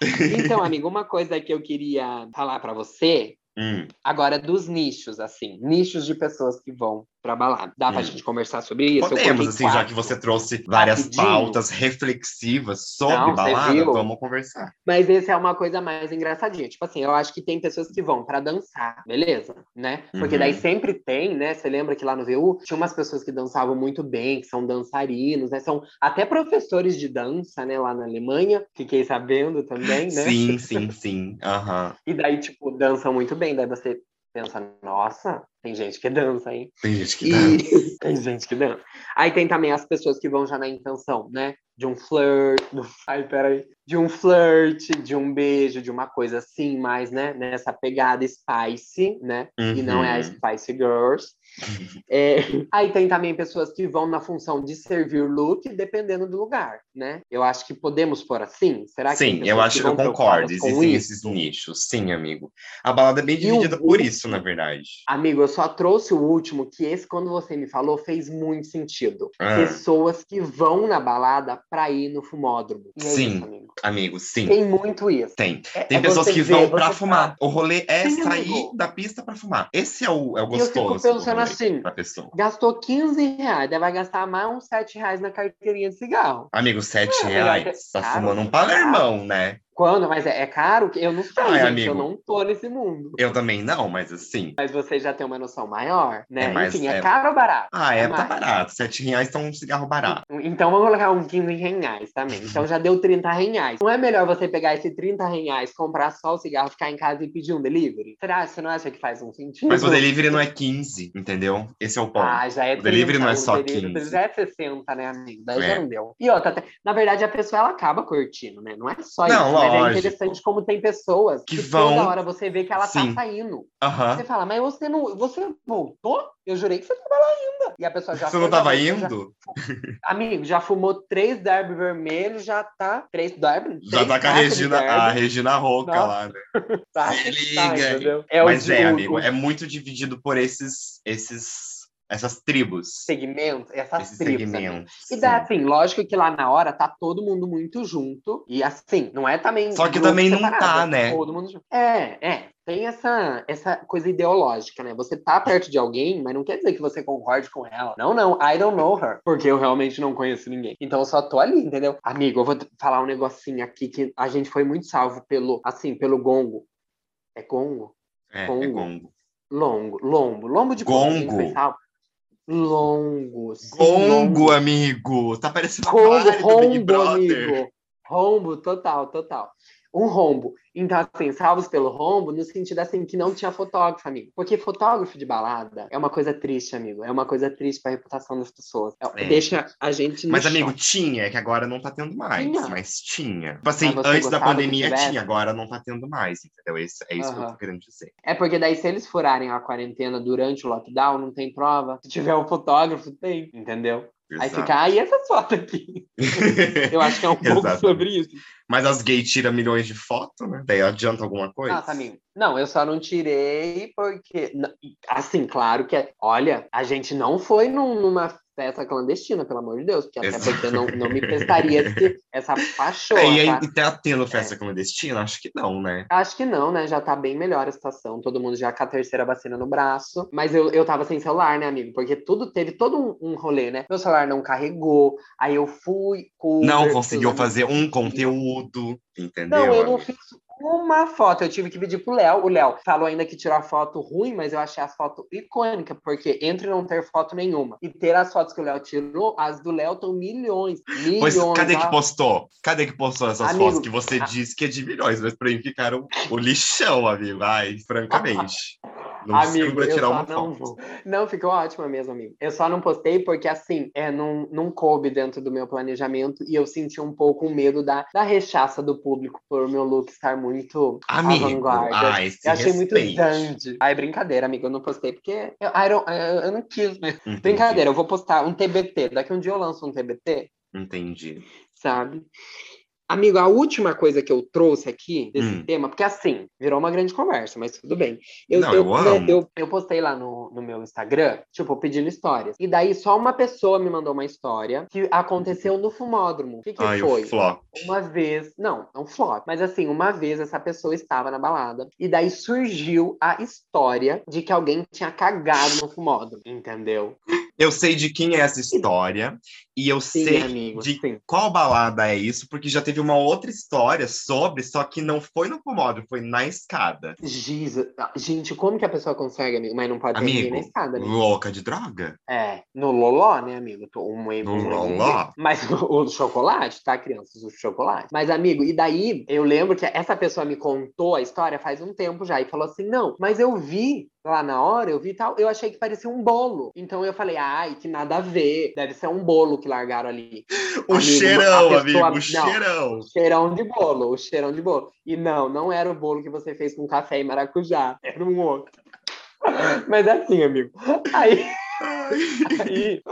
Então, amigo, uma coisa que eu queria falar pra você Hum, agora dos nichos, assim, nichos de pessoas que vão pra balada. Dá pra Hum. gente conversar sobre isso? Podemos, assim, já quatro. que você trouxe várias Rapidinho. pautas reflexivas sobre Não, balada, vamos conversar. Mas esse é uma coisa mais engraçadinha. Tipo assim, eu acho que tem pessoas que vão pra dançar, beleza? Né? Porque Uhum. daí sempre tem, né? Você lembra que lá no VU tinha umas pessoas que dançavam muito bem, que são dançarinos, né? São até professores de dança, né? Lá na Alemanha, fiquei sabendo também, né? Sim, sim, sim. Aham. E daí, tipo, dançam muito bem. Daí você pensa, nossa, tem gente que dança, hein? Tem gente que E dança. tem gente que dança. Aí tem também as pessoas que vão já na intenção, né? De um flirt, do... ai, peraí. De um flirt, de um beijo, de uma coisa assim, mais, né? Nessa pegada spicy, né? E não é a Uhum. Spice Girls. É, Aí tem também pessoas que vão na função de servir look, dependendo do lugar, né? Eu acho que podemos pôr assim. Será que Sim, eu que acho, eu vão concordo. Existem isso? esses nichos. Sim, amigo. A balada é bem E o dividida por isso, na verdade. Amigo, eu só trouxe o último, que esse, quando você me falou, fez muito sentido. Ah. Pessoas que vão na balada pra ir no fumódromo. E é Sim. isso, amigo. Amigo, sim. Tem muito isso. Tem. É- Tem é pessoas que ver, vão pra fumar. tá- O rolê é Sim, sair amigo. da pista pra fumar. Esse é o, é o E eu fico gostoso. do pensando assim, Pra pessoa. Gastou 15 reais, vai gastar mais uns 7 reais na carteirinha de cigarro. Amigo, sete É, melhor reais. Tá caro, fumando um caro. palermão, né? Quando? Mas é, é caro? Eu não sei, Ai, gente, amigo. eu não tô nesse mundo. Eu também não, mas assim. Mas você já tem uma noção maior, né? É mais- Enfim, é, é- caro ou barato? Ah, é, É tá barato. Sete reais tá um cigarro barato. Então vamos colocar um 15 reais também. Então já deu 30 reais. Não é melhor você pegar esse 30 reais, comprar só o cigarro, ficar em casa e pedir um delivery? Será? Você não acha que faz um sentido? Mas o delivery não é 15, entendeu? Esse é o ponto. Ah, já é O delivery 30, não é só delivery 15. Já é 60, né, amigo? Daí É. já não deu. E outra, na verdade, a pessoa ela acaba curtindo, né? Não é só Não, isso, mas é interessante como tem pessoas Que que, vão- toda hora você vê que ela Sim. tá saindo. Você fala, mas você não. Você voltou? Eu jurei que você tava lá ainda. E a pessoa já Você foi, não tava voltou, já- indo? Amigo, já fumou três derby vermelhos, já tá. Três derby? Já três tá com a Regina, a Regina Roca Nossa. lá, né? tá, Se tá, liga. entendeu? É Mas o, é, amigo, o é muito dividido por esses, esses, essas tribos. segmento, essas Esses tribos. segmentos. E daí, sim. assim, lógico que lá na hora tá todo mundo muito junto. E assim, não é também. Só que também não separado, tá, é né? Todo mundo junto. É, é. Tem essa, essa coisa ideológica, né? Você tá perto de alguém, mas não quer dizer que você concorde com ela. Não, não, I don't know her. Porque eu realmente não conheço ninguém. Então eu só tô ali, entendeu? Amigo, eu vou falar um negocinho aqui que a gente foi muito salvo pelo, assim, pelo gongo. É gongo? É, é Congo. gongo. Longo, lombo, lombo de gente, Gongo. Salvo. Longo, Gongo, amigo! Tá parecendo a Rombo, Big Brother. amigo. Rombo, total, total. Um rombo. Então, assim, salvos pelo rombo, no sentido assim, que não tinha fotógrafo, amigo. Porque fotógrafo de balada é uma coisa triste, amigo. É uma coisa triste pra reputação das pessoas. É- É. Deixa a gente Mas, amigo, choque. tinha, é que agora não tá tendo mais, Tinha. mas tinha. Tipo assim, Mas antes da pandemia tinha, agora não tá tendo mais, entendeu? Esse- é isso que eu tô querendo dizer. É porque daí, se eles furarem a quarentena durante o lockdown, não tem prova. Se tiver um fotógrafo, tem, entendeu? Aí Exato. fica, aí essa foto aqui. Eu acho que é um pouco sobre isso. Mas as gays tiram milhões de fotos, né? Daí adianta alguma coisa? Ah, amigo. Não, eu só não tirei porque. Assim, claro que. é- Olha, a gente não foi num- numa festa clandestina, pelo amor de Deus. Porque até Exato. porque não, não me prestaria essa paixão. É, e, aí, tá? e tá tendo festa clandestina? Acho que não, né? Acho que não, né? Já tá bem melhor a situação. Todo mundo já com a terceira vacina no braço. Mas eu, eu tava sem celular, né, amigo? Porque tudo teve todo um, um rolê, né? Meu celular não carregou. Aí eu fui. com o Não Uber, conseguiu fazer um conteúdo, entendeu? Não, eu não fiz uma foto. Eu tive que pedir pro Léo. O Léo falou ainda que tirou a foto ruim, mas eu achei as fotos icônicas, porque entre não ter foto nenhuma e ter as fotos que o Léo tirou, as do Léo estão milhões. Milhões. Pois cadê que postou? Cadê que postou essas Amigo, fotos que você a- disse que é de milhões, mas pra mim ficaram o lixão, amigo. Ai, francamente. Não Amigo, eu tirar só uma não foto. vou. Não, ficou ótima mesmo, amigo. Eu só não postei porque, assim, é, não, não coube dentro do meu planejamento e eu senti um pouco o medo da, da rechaça do público por meu look estar muito Amigo, avant-garde. ai, se Eu achei muito respeite. dandy. Ai, brincadeira, amigo. Eu não postei porque eu, I don't- eu, eu não quis? Entendi, Brincadeira, eu vou postar um TBT. Daqui um dia eu lanço um TBT, Entendi. sabe? Amigo, a última coisa que eu trouxe aqui desse Hum. tema, porque assim, virou uma grande conversa, mas tudo bem. Eu, Não, eu, eu amo. eu, eu postei lá no, no meu Instagram, tipo, pedindo histórias. E daí só uma pessoa me mandou uma história que aconteceu no fumódromo. O que, que Ai, foi? flop. Uma vez, não, não flop, mas assim, uma vez essa pessoa estava na balada e daí surgiu a história de que alguém tinha cagado no fumódromo, entendeu? Eu sei de quem é essa história e eu Sim, sei amigo, de sim. qual balada é isso, porque já teve uma outra história sobre, só que não foi no pomódromo, foi na escada. Jesus. Ah, Gente, como que a pessoa consegue, amigo? Mas não pode Amigo, na escada, amigo. louca de droga? É, no loló, né, amigo? Um, um, No um- loló? Mas o, o chocolate, tá, crianças? O chocolate. Mas, amigo, e daí eu lembro que essa pessoa me contou a história faz um tempo já e falou assim: não, mas eu vi lá na hora, eu vi tal, eu achei que parecia um bolo. Então eu falei, ai, que nada a ver. Deve ser um bolo que largaram ali. O Amigo, cheirão, pessoa- amigo, o cheirão. O cheirão de bolo, o cheirão de bolo. E não, não era o bolo que você fez com café e maracujá. Era um outro. Mas é assim, amigo. Aí. Aí,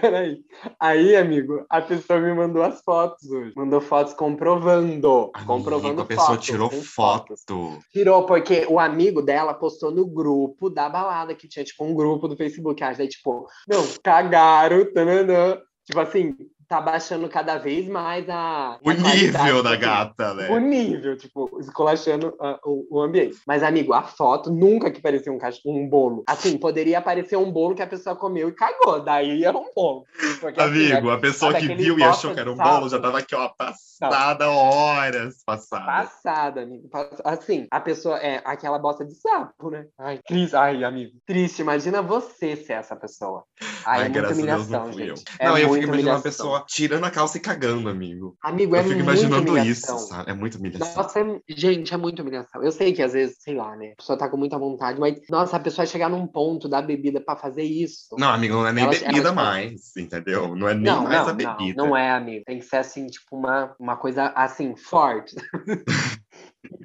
peraí. Aí, amigo, a pessoa me mandou as fotos hoje. Mandou fotos comprovando. comprovando Amigo, a pessoa fotos, tirou foto. fotos. Tirou, porque o amigo dela postou no grupo da balada, que tinha, tipo, um grupo do Facebook. Aí, daí, tipo, não, cagaram, tananã. Tipo assim, tá baixando cada vez mais a. O a nível da assim, gata, né? o nível, tipo, esculachando ah, o, o ambiente. Mas, amigo, a foto nunca que parecia um, cach... um bolo. Assim, poderia aparecer um bolo que a pessoa comeu e cagou. Daí era um bolo. Porque, assim, Amigo, é- a pessoa que viu e achou que era um bolo já tava aqui, ó, passada horas passada. Passada, amigo. Assim, a pessoa é aquela bosta de sapo, né? Ai, triste. Ai, amigo. Triste. Imagina você ser essa pessoa. Ai, é muita a Deus humilhação, não gente. É não, eu fico imaginando uma humilhação. pessoa tirando a calça e cagando, amigo. Amigo, é eu fico imaginando humilhação. isso, sabe? É muito humilhação. Nossa, é- gente, é muita humilhação. Eu sei que às vezes, sei lá, né? A pessoa tá com muita vontade, mas, nossa, a pessoa chegar num ponto da bebida pra fazer isso. Não, amigo, não é nem Ela- bebida ela- mais, entendeu? Não é nem não, mais não, a bebida. não, não é, amigo. Tem que ser assim, tipo, uma, uma coisa assim, forte.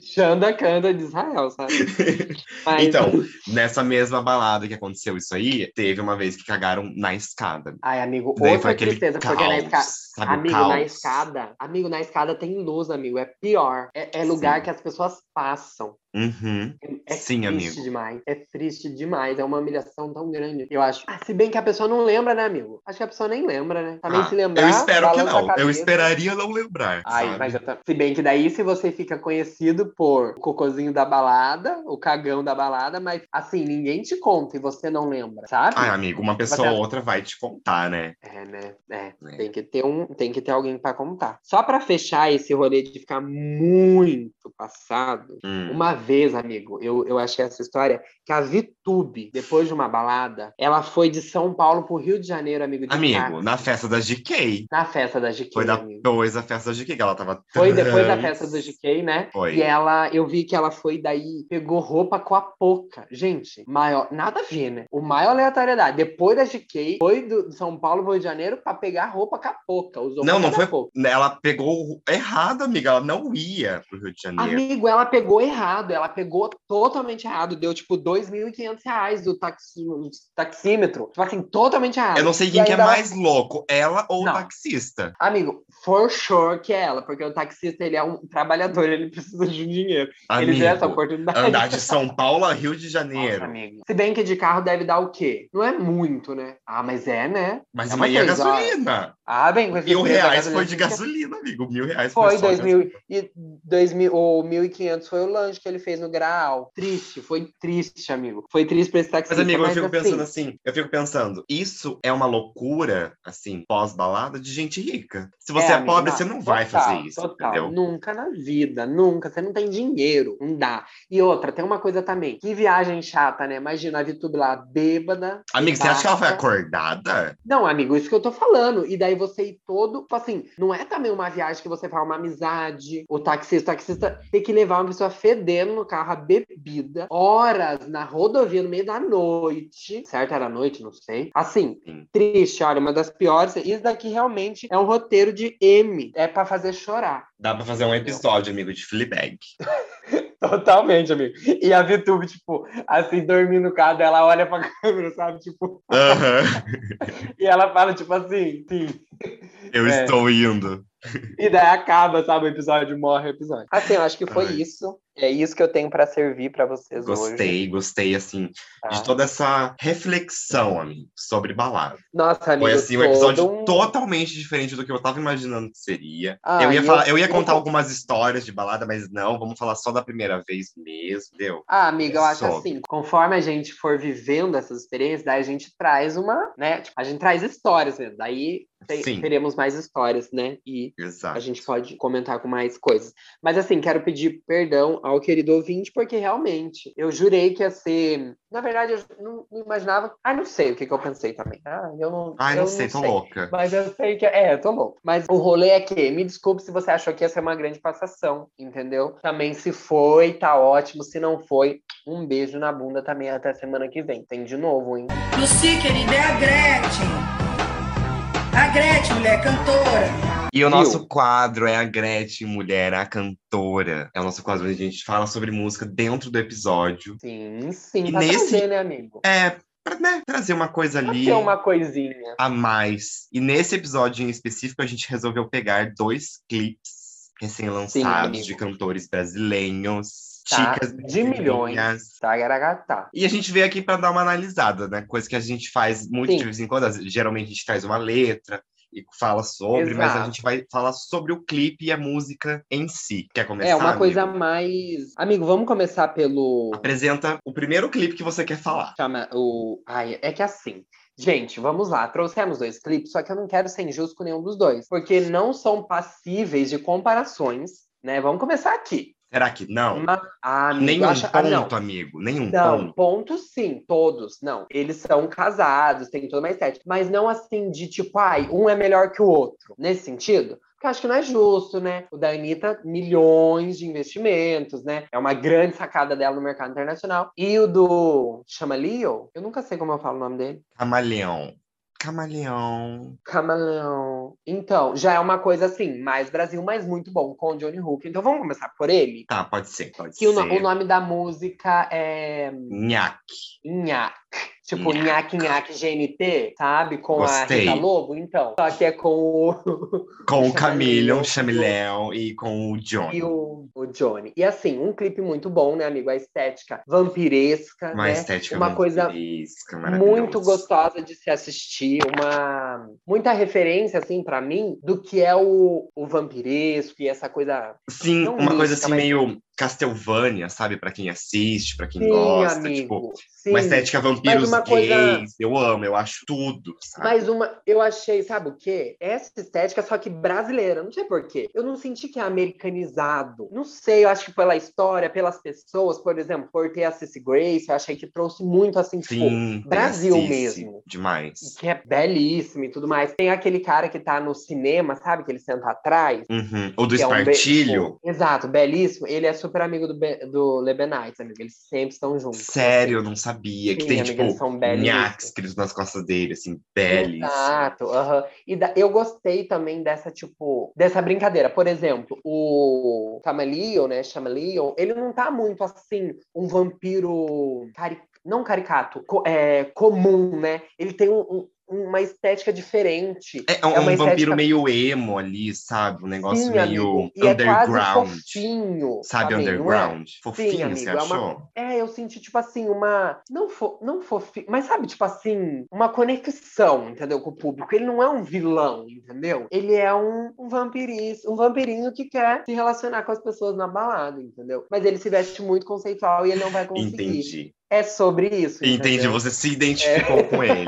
Xanda Canda de Israel, sabe? Mas- Então, nessa mesma balada que aconteceu isso aí, teve uma vez que cagaram na escada. Ai, amigo, Daí outra tristeza, caos, porque na escada. Amigo, caos? na escada, amigo, na escada tem luz, amigo. É pior. É, é lugar Sim. que as pessoas passam. Uhum. É Sim, triste amigo. demais. É triste demais. É uma humilhação tão grande. Eu acho. Ah, se bem que a pessoa não lembra, né, amigo? Acho que a pessoa nem lembra, né? Também Ah, se lembrar. eu espero que não. Eu esperaria não lembrar. Ai, sabe? mas eu tam- Se bem que daí, se você fica conhecido por o cocôzinho da balada, o cagão da balada, mas assim, ninguém te conta e você não lembra, sabe? Ai, amigo, uma pessoa Mas é- ou outra vai te contar, né? É, né? É, É. Tem que ter um, tem que ter alguém pra contar. Só pra fechar esse rolê de ficar muito passado, Hum. uma vez, amigo, eu, eu achei essa história, que a Vitube, depois de uma balada, ela foi de São Paulo pro Rio de Janeiro, amigo. De Amigo, táxi. na festa da GK. Na festa da GK, Foi depois da festa da GK, que ela tava. Foi depois da festa do GK, né? Foi. E ela, eu vi que ela foi daí, pegou roupa com a Poca. Gente, maior, nada a ver, né? O maior aleatoriedade. Depois da GK, foi do São Paulo pro Rio de Janeiro pra pegar roupa com a Poca. Usou Não, não da foi. Ela pegou errado, amiga. Ela não ia pro Rio de Janeiro. Amigo, ela pegou errado, ela pegou totalmente errado, deu tipo 2.500 reais do taxi, do taxímetro. Tipo assim, totalmente errado. Eu não sei E quem que é ela- mais louco, ela ou Não. o taxista. Amigo, for sure que é ela, porque o taxista ele é um trabalhador, ele precisa de um dinheiro. ele vê essa Amigo, oportunidade. andar de São Paulo a Rio de Janeiro. Nossa, amigo. Se bem que de carro deve dar o quê? Não é muito, né? Ah, mas é, né? Mas É uma meia coisa, gasolina. Ah, bem, Mil reais foi de gasolina, amigo. Mil reais foi, Foi, dois mil, e dois mil, ou 1.500 foi o lanche que ele fez no Graal. Triste, foi triste, amigo. Foi triste pra esse taxista. Mas, amigo, eu fico assim, pensando assim, eu fico pensando, isso é uma loucura, assim, pós-balada de gente rica. Se você é, amigo, pobre, não, você não vai total, fazer isso, Total, entendeu? nunca na vida, nunca. Você não tem dinheiro, não dá. E outra, tem uma coisa também. Que viagem chata, né? Imagina a Vitube lá, bêbada. Amigo, você acha que ela foi acordada? Não, amigo, isso que eu tô falando. E daí você ir todo, tipo assim, não é também uma viagem que você faz uma amizade, o taxista, o taxista tem que levar uma pessoa fedendo no carro, a bebida, horas na rodovia no meio da noite, certo? Era noite, não sei. Assim, Sim. triste, olha, uma das piores. Isso daqui realmente é um roteiro de M, é pra fazer chorar. Dá pra fazer um episódio, amigo, de Fleabag. Totalmente, amigo. E a Vitube, tipo, assim, dormindo no carro, ela olha pra câmera, sabe? Tipo, e ela fala, tipo assim, sim. Eu É. estou indo. E daí acaba, sabe? O episódio morre o episódio. Assim, eu acho que foi Ai. isso. É isso que eu tenho pra servir pra vocês hoje. Gostei, gostei, assim, tá? de toda essa reflexão, amigo, sobre balada. Nossa, amigo, Foi, assim, um episódio um- totalmente diferente do que eu tava imaginando que seria. Ah, eu, ia falar, eu- eu ia contar algumas histórias de balada, mas não, vamos falar só da primeira vez mesmo, deu? Ah, amiga, eu acho Sobre. assim, conforme a gente for vivendo essas experiências, daí a gente traz uma, né? Tipo, a gente traz histórias mesmo. Daí Sim. teremos mais histórias, né? E Exato. a gente pode comentar com mais coisas. Mas assim, quero pedir perdão ao querido ouvinte, porque realmente eu jurei que ia ser. Na verdade, eu não, não imaginava. Ah, não sei o que, que eu pensei também. Ah, eu não. Ai, eu não sei, tô louca. Mas eu sei que. É, eu tô louco. Mas o rolê é que, me desculpe se você achou que ia ser uma grande passação, entendeu? Também se foi, tá ótimo. Se não foi, um beijo na bunda também até semana que vem. Tem de novo, hein? Lucy, querida, é a Gretchen. A Gretchen, mulher cantora. E o Viu? nosso quadro é a Gretchen, mulher, a cantora. É o nosso quadro onde a gente fala sobre música dentro do episódio. Sim, sim. E Pra nesse- trazer, né, amigo? É, pra né, trazer uma coisa Pra ali ter uma coisinha. a mais. E nesse episódio em específico, a gente resolveu pegar dois clipes recém-lançados de cantores brasileiros. Tá, Chicas de milhões. Tagaragatá. E a gente veio aqui para dar uma analisada, né? Coisa que a gente faz muito Sim. de vez em quando. Geralmente a gente traz uma letra e fala sobre, mas a Exato. gente vai falar sobre o clipe e a música em si. Quer começar? É uma amigo? coisa mais. Amigo, vamos começar pelo. Apresenta o primeiro clipe que você quer falar. Chama o. Ai, é que assim. Gente, vamos lá. Trouxemos dois clipes, só que eu não quero ser injusto com nenhum dos dois. Porque não são passíveis de comparações, né? Vamos começar aqui. Será que não? Ah, amigo, Nenhum acha- ah, não. ponto, amigo. Nenhum Não, ponto. pontos sim, todos. Não. Eles são casados, tem toda uma estética. Mas não assim de tipo, ai, um é melhor que o outro. Nesse sentido. Porque eu acho que não é justo, né? O da Anitta, milhões de investimentos, né? É uma grande sacada dela no mercado internacional. E o do. Chama Leo? Eu nunca sei como eu falo o nome dele. Camaleão. Camaleão. Camaleão. Então, já é uma coisa assim, mais Brasil, mas muito bom, com o Johnny Hook. Então vamos começar por ele? Tá, pode ser, pode Que o, ser. no- o nome da música é. Nhaque. Nhaque. Tipo, Nhaque. Nhaque GNT, sabe? Com Gostei. a Rita Lobo, então. Só que é com o. Com o Camillion, Chameleão e com o John. E o, o Johnny. E assim, um clipe muito bom, né, amigo? A estética vampiresca, Uma né? estética Uma coisa muito gostosa de se assistir, uma muita referência assim pra mim do que é o, o vampiresco e essa coisa Sim, uma coisa mística, assim mas- meio Castlevania, sabe? Pra quem assiste, pra quem Sim, gosta. amigo. Tipo, sim. uma estética vampiros uma gays. coisa- Eu amo, eu acho tudo, sabe? Mas uma, eu achei, sabe o quê? Essa estética, só que brasileira, não sei porquê. Eu não senti que é americanizado. Não sei, eu acho que pela história, pelas pessoas, por exemplo, por ter a Cissy Grace, eu achei que trouxe muito assim, tipo, Sim, tem Brasil Cici, mesmo. Demais. que é belíssimo e tudo mais. Tem aquele cara que tá no cinema, sabe? Que ele senta atrás. Uhum. O do que é um be- espartilho. tipo, exato, belíssimo. Ele é super amigo do, Be- do Lebenites, amigo. Eles sempre estão juntos. Sério, eu não sabia. que Sim, tem, amiga, tipo, nhaques escritos nas costas dele, assim, belíssimo. Exato, aham. E da- eu gostei também dessa, tipo, dessa brincadeira. Por exemplo, o Camaleon, né, Chameleon, ele não tá muito, assim, um vampiro, cari... não caricato, co- é, comum, né? Ele tem um- um- uma estética diferente. É, um, É um vampiro estética- meio emo ali, sabe? Um negócio Sim, meio é underground. fofinho. sabe, também, não é? underground? Fofinho, amigo, você é uma- achou? É, eu senti, tipo assim, uma. Não, fo... não fofinho, mas sabe, tipo assim, uma conexão, entendeu? Com o público. Ele não é um vilão, entendeu? Ele é um, um vampirista, um vampirinho que quer se relacionar com as pessoas na balada, entendeu? Mas ele se veste muito conceitual e ele não vai conseguir. Entendi. É sobre isso. Entendi, entendeu? você se identificou com ele.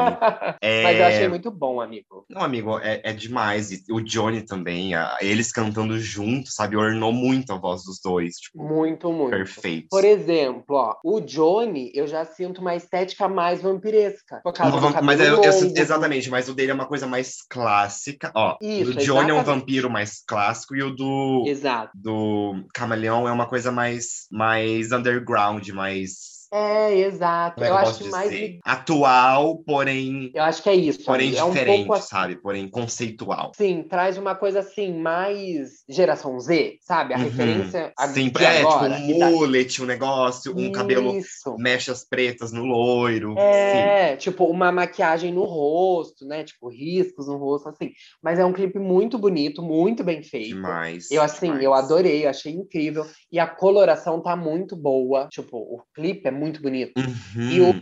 É... Mas eu achei muito bom, amigo. Não, amigo, é, é demais. E o Johnny também, a- eles cantando juntos, sabe? Ornou muito a voz dos dois, tipo, Muito, muito. perfeitos. Por exemplo, ó, o Johnny, eu já sinto uma estética mais vampiresca. Por causa do mas eu, eu- longo, exatamente, mas o dele é uma coisa mais clássica. Ó, Isso, o Johnny é um exatamente. vampiro mais clássico e o do, Exato. do Camaleão é uma coisa mais, mais underground, mais. É, exato. Como é que eu eu acho que mais. me- Atual, porém. Eu acho que é isso. Porém amigo. é um diferente, pouco assim. sabe? Porém conceitual. Sim, traz uma coisa assim, mais geração Z, sabe? A Uhum. referência a Sim, de é, agora. tipo um mullet, um negócio, um cabelo Isso. mechas pretas no loiro. Sim. É, tipo, uma maquiagem no rosto, né? Tipo, riscos no rosto, assim. Mas é um clipe muito bonito, muito bem feito. Demais. Eu, assim, demais. eu adorei, eu achei incrível. E a coloração tá muito boa. Tipo, o clipe é muito bonito. Uhum. E o, né,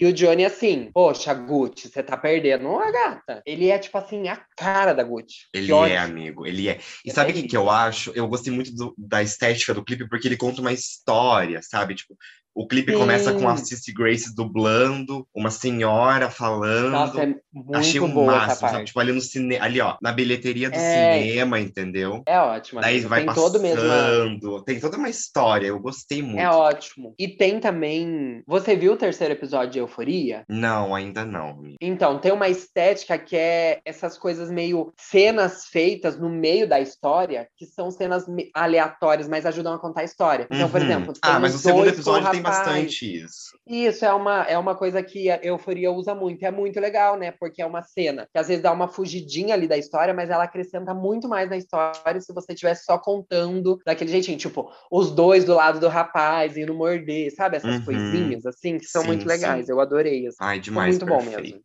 e o Johnny, assim, poxa, Gucci, você tá perdendo a gata. Ele é, tipo assim, a cara da Gucci. Ele é, amigo, ele é. E Ele sabe é o que, que eu acho? Eu gostei muito do- da estética do clipe, porque ele conta uma história, sabe? Tipo, o clipe Sim. começa com a Cissy Grace dublando, uma senhora falando. Nossa, é muito Achei um boa máximo, sabe? Tipo, ali no cinema, ali, ó, na bilheteria do É. cinema, entendeu? É ótimo. Daí vai tem passando, todo mesmo. tem toda uma história, eu gostei muito. É ótimo. E tem também. Você viu o terceiro episódio de Euforia? Não, ainda não. Então, tem uma estética que é essas coisas meio cenas feitas no meio da história, que são cenas aleatórias, mas ajudam a contar a história. Então, por Uhum. exemplo, Ah, tem mas o segundo o episódio tem. Bastante isso. Isso é uma, é uma coisa que a Euforia usa muito. É muito legal, né? Porque é uma cena que às vezes dá uma fugidinha ali da história, mas ela acrescenta muito mais na história se você estivesse só contando daquele jeitinho. Tipo, os dois do lado do rapaz indo morder, sabe? Essas Uhum. coisinhas assim, que são Sim, muito legais. sim. Eu adorei. Assim. Ai, demais, muito bom perfeito. mesmo.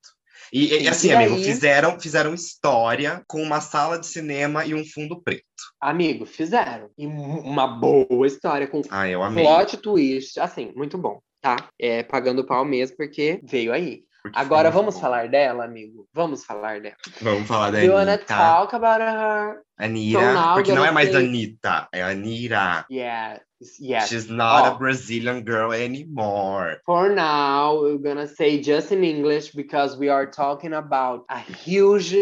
E, e, Sim, assim, e amigo, daí- fizeram, fizeram história com uma sala de cinema e um fundo preto. Amigo, fizeram. E uma boa história com Ah, eu amei. plot twist. Assim, muito bom, tá? É, pagando pau mesmo, porque veio aí. porque Agora vamos muito falar dela, amigo? Vamos falar dela. bom. Vamos falar da Anitta. talk about her? Anira, So porque não é mais Anitta, é Anira. Yeah, yes. She's not a Oh. Brazilian girl anymore. For now, we're gonna say just in English because we are talking about a huge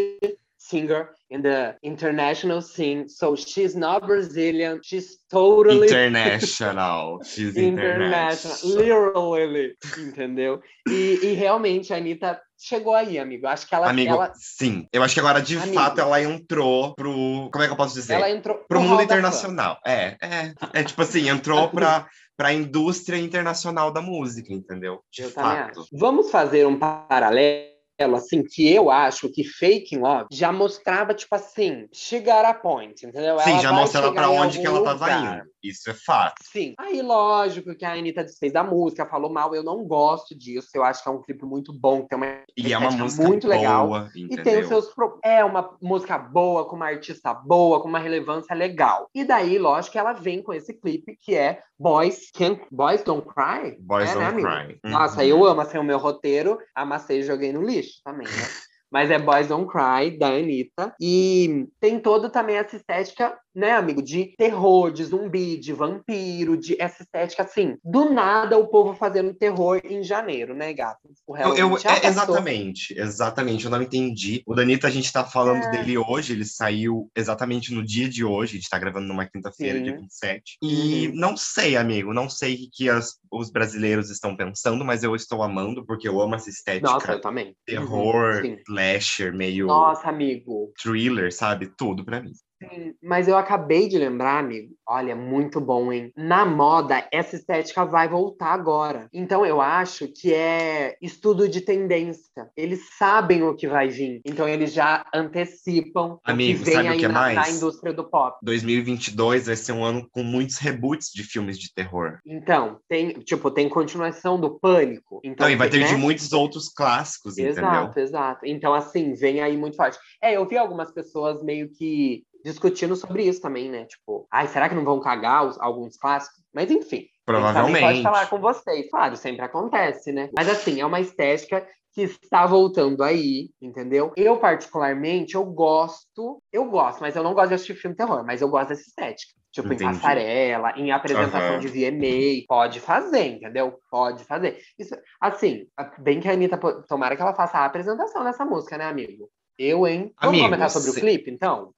singer in the international scene. So she's not Brazilian. She's totally International. She's international. international. Literally, entendeu? E, e realmente a Anitta chegou aí, amigo. Acho que ela, Amigo, ela, sim. Eu acho que agora, de Amigo. fato, ela entrou pro. Como é que eu posso dizer? ela entrou pro no mundo internacional. É, é. É tipo assim, entrou pra, pra indústria internacional da música, entendeu? De Eu fato. Vamos fazer um paralelo, assim, que eu acho que Fake in Love já mostrava, tipo assim, chegar a point, entendeu? Sim, Ela já vai mostra ela chegar pra onde que ela tava lugar. indo. Isso é fato. Sim. Aí, lógico que a Anitta desfez da música, falou mal. Eu não gosto disso. Eu acho que é um clipe muito bom, que tem uma E é uma música muito legal. boa, E entendeu? tem os seus. É uma música boa, com uma artista boa, com uma relevância legal. E daí, lógico, que ela vem com esse clipe que é Boys Can't... Boys Don't Cry. Boys é, né, Don't amigo? Cry. Nossa, Uhum. eu amo assim, o meu roteiro, amassei e joguei no lixo também, né? Mas é Boys Don't Cry, da Anitta. E tem toda também essa estética né, amigo, de terror, de zumbi, de vampiro, de essa estética assim. Do nada o povo fazendo terror em janeiro, né, gato? O Eu, eu- é, exatamente, exatamente. Eu não entendi. O Danita, a gente tá falando É. dele hoje, ele saiu exatamente no dia de hoje, a gente tá gravando numa quinta-feira, dia 27. E Uhum. não sei, amigo, não sei o que, as- os brasileiros estão pensando, mas eu estou amando, porque eu amo essa estética. Nossa, eu também. terror, Uhum, slasher, meio Nossa, amigo. thriller, sabe? Tudo pra mim. Sim, mas eu acabei de lembrar, amigo. Olha, muito bom, hein? Na moda, essa estética vai voltar agora. Então eu acho que é estudo de tendência. Eles sabem o que vai vir. Então eles já antecipam Amigo, o que vem sabe o aí que é na, mais? na indústria do pop. 2022 vai ser um ano com muitos reboots de filmes de terror. Então, tem, tipo, tem continuação do Pânico. Então, Não, e vai ter né? de muitos outros clássicos, entendeu? Exato, exato. Então, assim, vem aí muito forte. É, eu vi algumas pessoas meio que discutindo sobre isso também, né? Tipo, ai, será que não vão cagar os- alguns clássicos? Mas enfim. Provavelmente. Pode falar com vocês. Claro, sempre acontece, né? Mas assim, é uma estética que está voltando aí, entendeu? Eu, particularmente, eu gosto, eu gosto, mas eu não gosto de assistir filme terror, mas eu gosto dessa estética. Tipo, Entendi. em passarela, em apresentação Aham. de VMA, pode fazer, entendeu? Pode fazer. Isso, assim, bem que a Anitta, tomara que ela faça a apresentação nessa música, né, amigo? Eu, hein? Vamos Amigo, comentar sobre se- o clipe, então?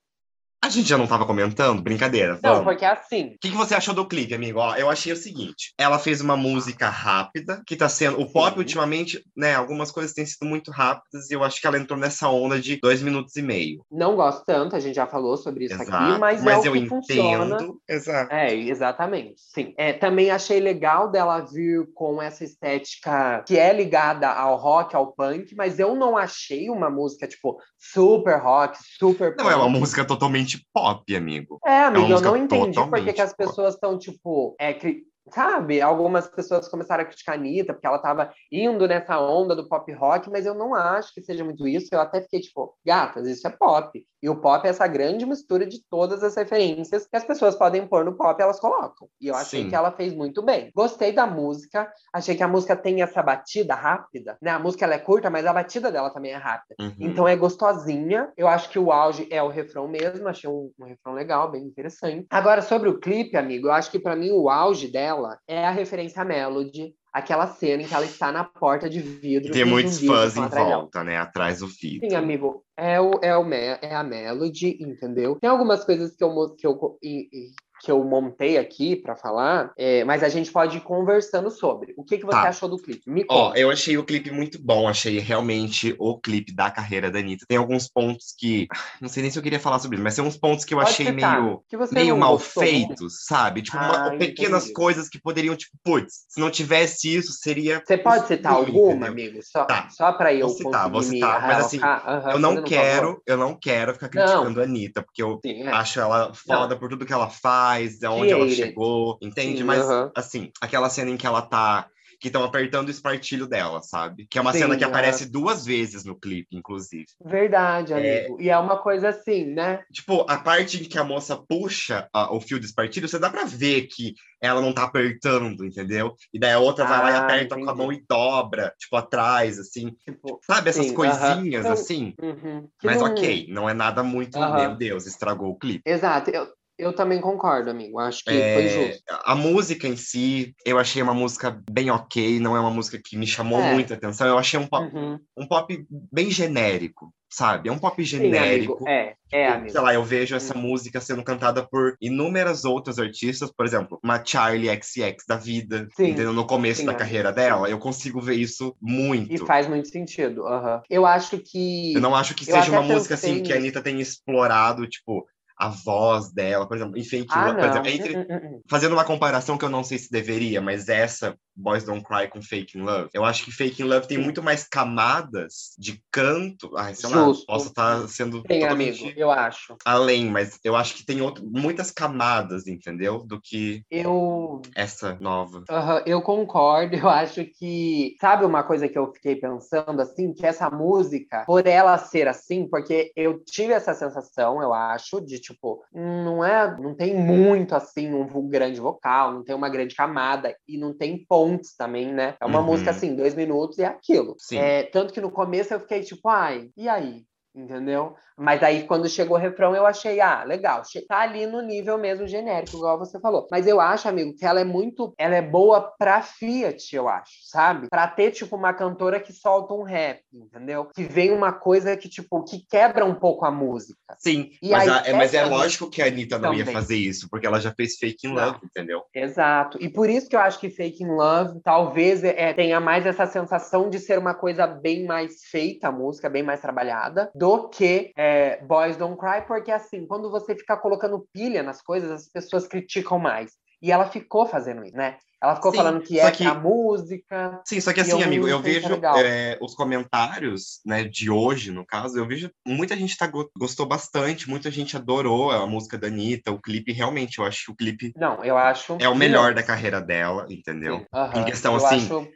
A gente já não tava comentando? Brincadeira, Não, vamos. porque assim, O que, que você achou do clipe, amigo? Ó, eu achei o seguinte: ela fez uma música rápida, que tá sendo. O pop, Sim. ultimamente, né? Algumas coisas têm sido muito rápidas, e eu acho que ela entrou nessa onda de dois minutos e meio. não gosto tanto, a gente já falou sobre isso Exato. aqui, mas, é o eu que entendo. funciona. Exato. É, exatamente. Sim. É, também achei legal dela vir com essa estética que é ligada ao rock, ao punk, mas eu não achei uma música, tipo, super rock, super Não, é uma música totalmente pop, amigo. É, amigo, eu música não entendi por que as pessoas estão, tipo, é, cri- sabe? Algumas pessoas começaram a criticar a Anitta porque ela tava indo nessa onda do pop rock, mas eu não acho que seja muito isso. Eu até fiquei, tipo, gatas, isso é pop. E o pop é essa grande mistura de todas as referências que as pessoas podem pôr no pop, elas colocam. E eu achei Sim. que ela fez muito bem. Gostei da música, achei que a música tem essa batida rápida, né? A música ela é curta, mas a batida dela também é rápida. Uhum. Então é gostosinha. Eu acho que o auge é o refrão mesmo. Achei um, um refrão legal, bem interessante. Agora, sobre o clipe, amigo, eu acho que pra mim o auge dela é a referência à Melody. Aquela cena em que ela está na porta de vidro. Tem os muitos fãs em dela. volta, né? Atrás do filtro. Sim, amigo. É, o, é, o, é a Melody, entendeu? Tem algumas coisas que eu, que eu, que eu montei aqui pra falar, é, mas a gente pode ir conversando sobre. O que, que você Tá. achou do clipe? Me Ó, conta. eu achei o clipe muito bom, achei realmente o clipe da carreira da Anitta. Tem alguns pontos que. Não sei nem se eu queria falar sobre isso, mas tem uns pontos que eu Pode achei citar. meio. Meio não mal feitos, sabe? Tipo, uma- Ah, pequenas entendi. coisas que poderiam, tipo, putz, se não tivesse isso, seria. Você pode citar ruim, alguma, entendeu? amigo? Só, Tá. só para eu Vou citar, vou citar, mas assim? Aham, Eu não quero, eu não quero ficar Não. criticando a Anitta, porque eu Sim, é. acho ela foda por tudo que ela faz, de onde ela chegou, entende? Sim, Mas, aham. assim, aquela cena em que ela tá. Que estão apertando o espartilho dela, sabe? Que é uma Sim, cena que aparece duas vezes no clipe, inclusive. Verdade, É. amigo. E é uma coisa assim, né? Tipo, a parte em que a moça puxa ah, o fio do espartilho, você dá pra ver que ela não tá apertando, entendeu? E daí a outra vai lá e Ah, aperta com a entendi. mão e dobra, tipo, atrás, assim. Tipo, Sabe essas Sim, coisinhas, aham. assim? uhum. Que Mas não- ok, não é nada muito, Aham. meu Deus, estragou o clipe. Exato. Eu, eu também concordo, amigo. Acho que É, foi justo. a música em si, eu achei uma música bem ok, não é uma música que me chamou É. muita atenção. Eu achei um pop, Uhum. um pop bem genérico, sabe? É um pop Sim, genérico. amigo. É, é, amigo. Sei lá, eu vejo essa Uhum. música sendo cantada por inúmeras outras artistas, por exemplo, uma Charlie XX da vida, Sim, entendeu? No começo sim, da amigo, carreira sim. dela, eu consigo ver isso muito. E faz muito sentido. aham. Eu acho que. Eu não acho que Eu seja uma música assim que a. Anitta tenha explorado, tipo, a voz dela, por exemplo, em Fake Ah, Love, por exemplo, entre Hum, hum, hum. fazendo uma comparação que eu não sei se deveria, mas essa Boys Don't Cry com Fake in Love, eu acho que Fake in Love tem Sim. muito mais camadas de canto. Ai, sei Justo. lá, posso estar sendo Tem, totalmente amigo, eu acho. além, mas eu acho que tem outro, muitas camadas, entendeu? Do que Eu essa nova. Eu concordo, eu acho que. Sabe uma coisa que eu fiquei pensando assim? Que essa música, por ela ser assim, porque eu tive essa sensação, eu acho, de tipo, não é. Não tem muito assim um grande vocal, não tem uma grande camada e não tem pontes também, né? É uma Uhum. música assim, dois minutos e é aquilo. É, tanto que no começo eu fiquei tipo, ai, e aí? Entendeu? Mas aí, quando chegou o refrão, eu achei, ah, legal, tá ali no nível mesmo genérico, igual você falou. Mas eu acho, amigo, que ela é muito. Ela é boa pra Fiat, eu acho, sabe? Pra ter, tipo, uma cantora que solta um rap, entendeu? Que vem uma coisa que, tipo, que quebra um pouco a música. Sim, e mas, aí, a, é, mas é lógico que a Anitta não também. ia fazer isso, porque ela já fez Fake in Love, entendeu? Exato. E por isso que eu acho que Fake in Love talvez é, tenha mais essa sensação de ser uma coisa bem mais feita, a música, bem mais trabalhada, do que é, Boys Don't Cry, porque assim, quando você fica colocando pilha nas coisas, as pessoas criticam mais. E ela ficou fazendo isso, né? Ela ficou Sim, falando que é que... a música. Sim, só que assim, amigo, eu vejo é, os comentários, né, de hoje, no caso, eu vejo muita gente tá, gostou bastante, muita gente adorou a música da Anitta, o clipe, realmente, eu acho que o clipe. Não, eu acho. É o melhor da carreira dela, entendeu? Uhum. Em questão, assim, acho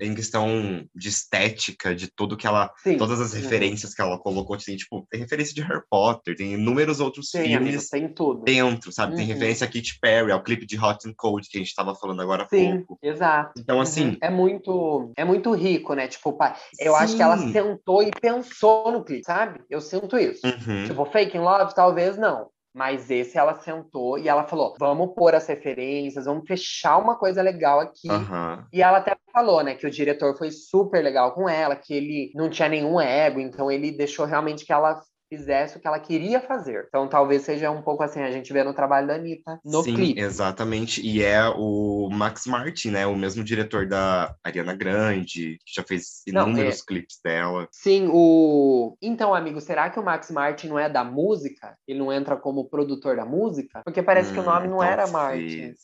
em questão de estética, de tudo que ela. Sim. Todas as referências uhum. que ela colocou, assim, tipo, tem referência de Harry Potter, tem inúmeros outros filmes. Amigo, tem tudo. Dentro, sabe? Uhum. Tem referência a Katy Perry, ao clipe de Hot and Cold que a gente tava falando agora há Sim, pouco. Exato. Então, assim. Uhum. É muito, é muito rico, né? Tipo, eu Sim. acho que ela sentou e pensou no clipe, sabe? Eu sinto isso. Uhum. Tipo, Fake in Love, talvez não. Mas esse ela sentou e ela falou: vamos pôr as referências, vamos fechar uma coisa legal aqui. Uhum. E ela até falou, né, que o diretor foi super legal com ela, que ele não tinha nenhum ego, então ele deixou realmente que ela fizesse o que ela queria fazer. Então talvez seja um pouco assim, a gente vê no trabalho da Anitta no Sim, clipe. exatamente. E é o Max Martin, né? O mesmo diretor da Ariana Grande, que já fez inúmeros não, é... clipes dela. Sim, o... Então, amigo, será que o Max Martin não é da música? Ele não entra como produtor da música? Porque parece hum, que o nome não talvez. era Martin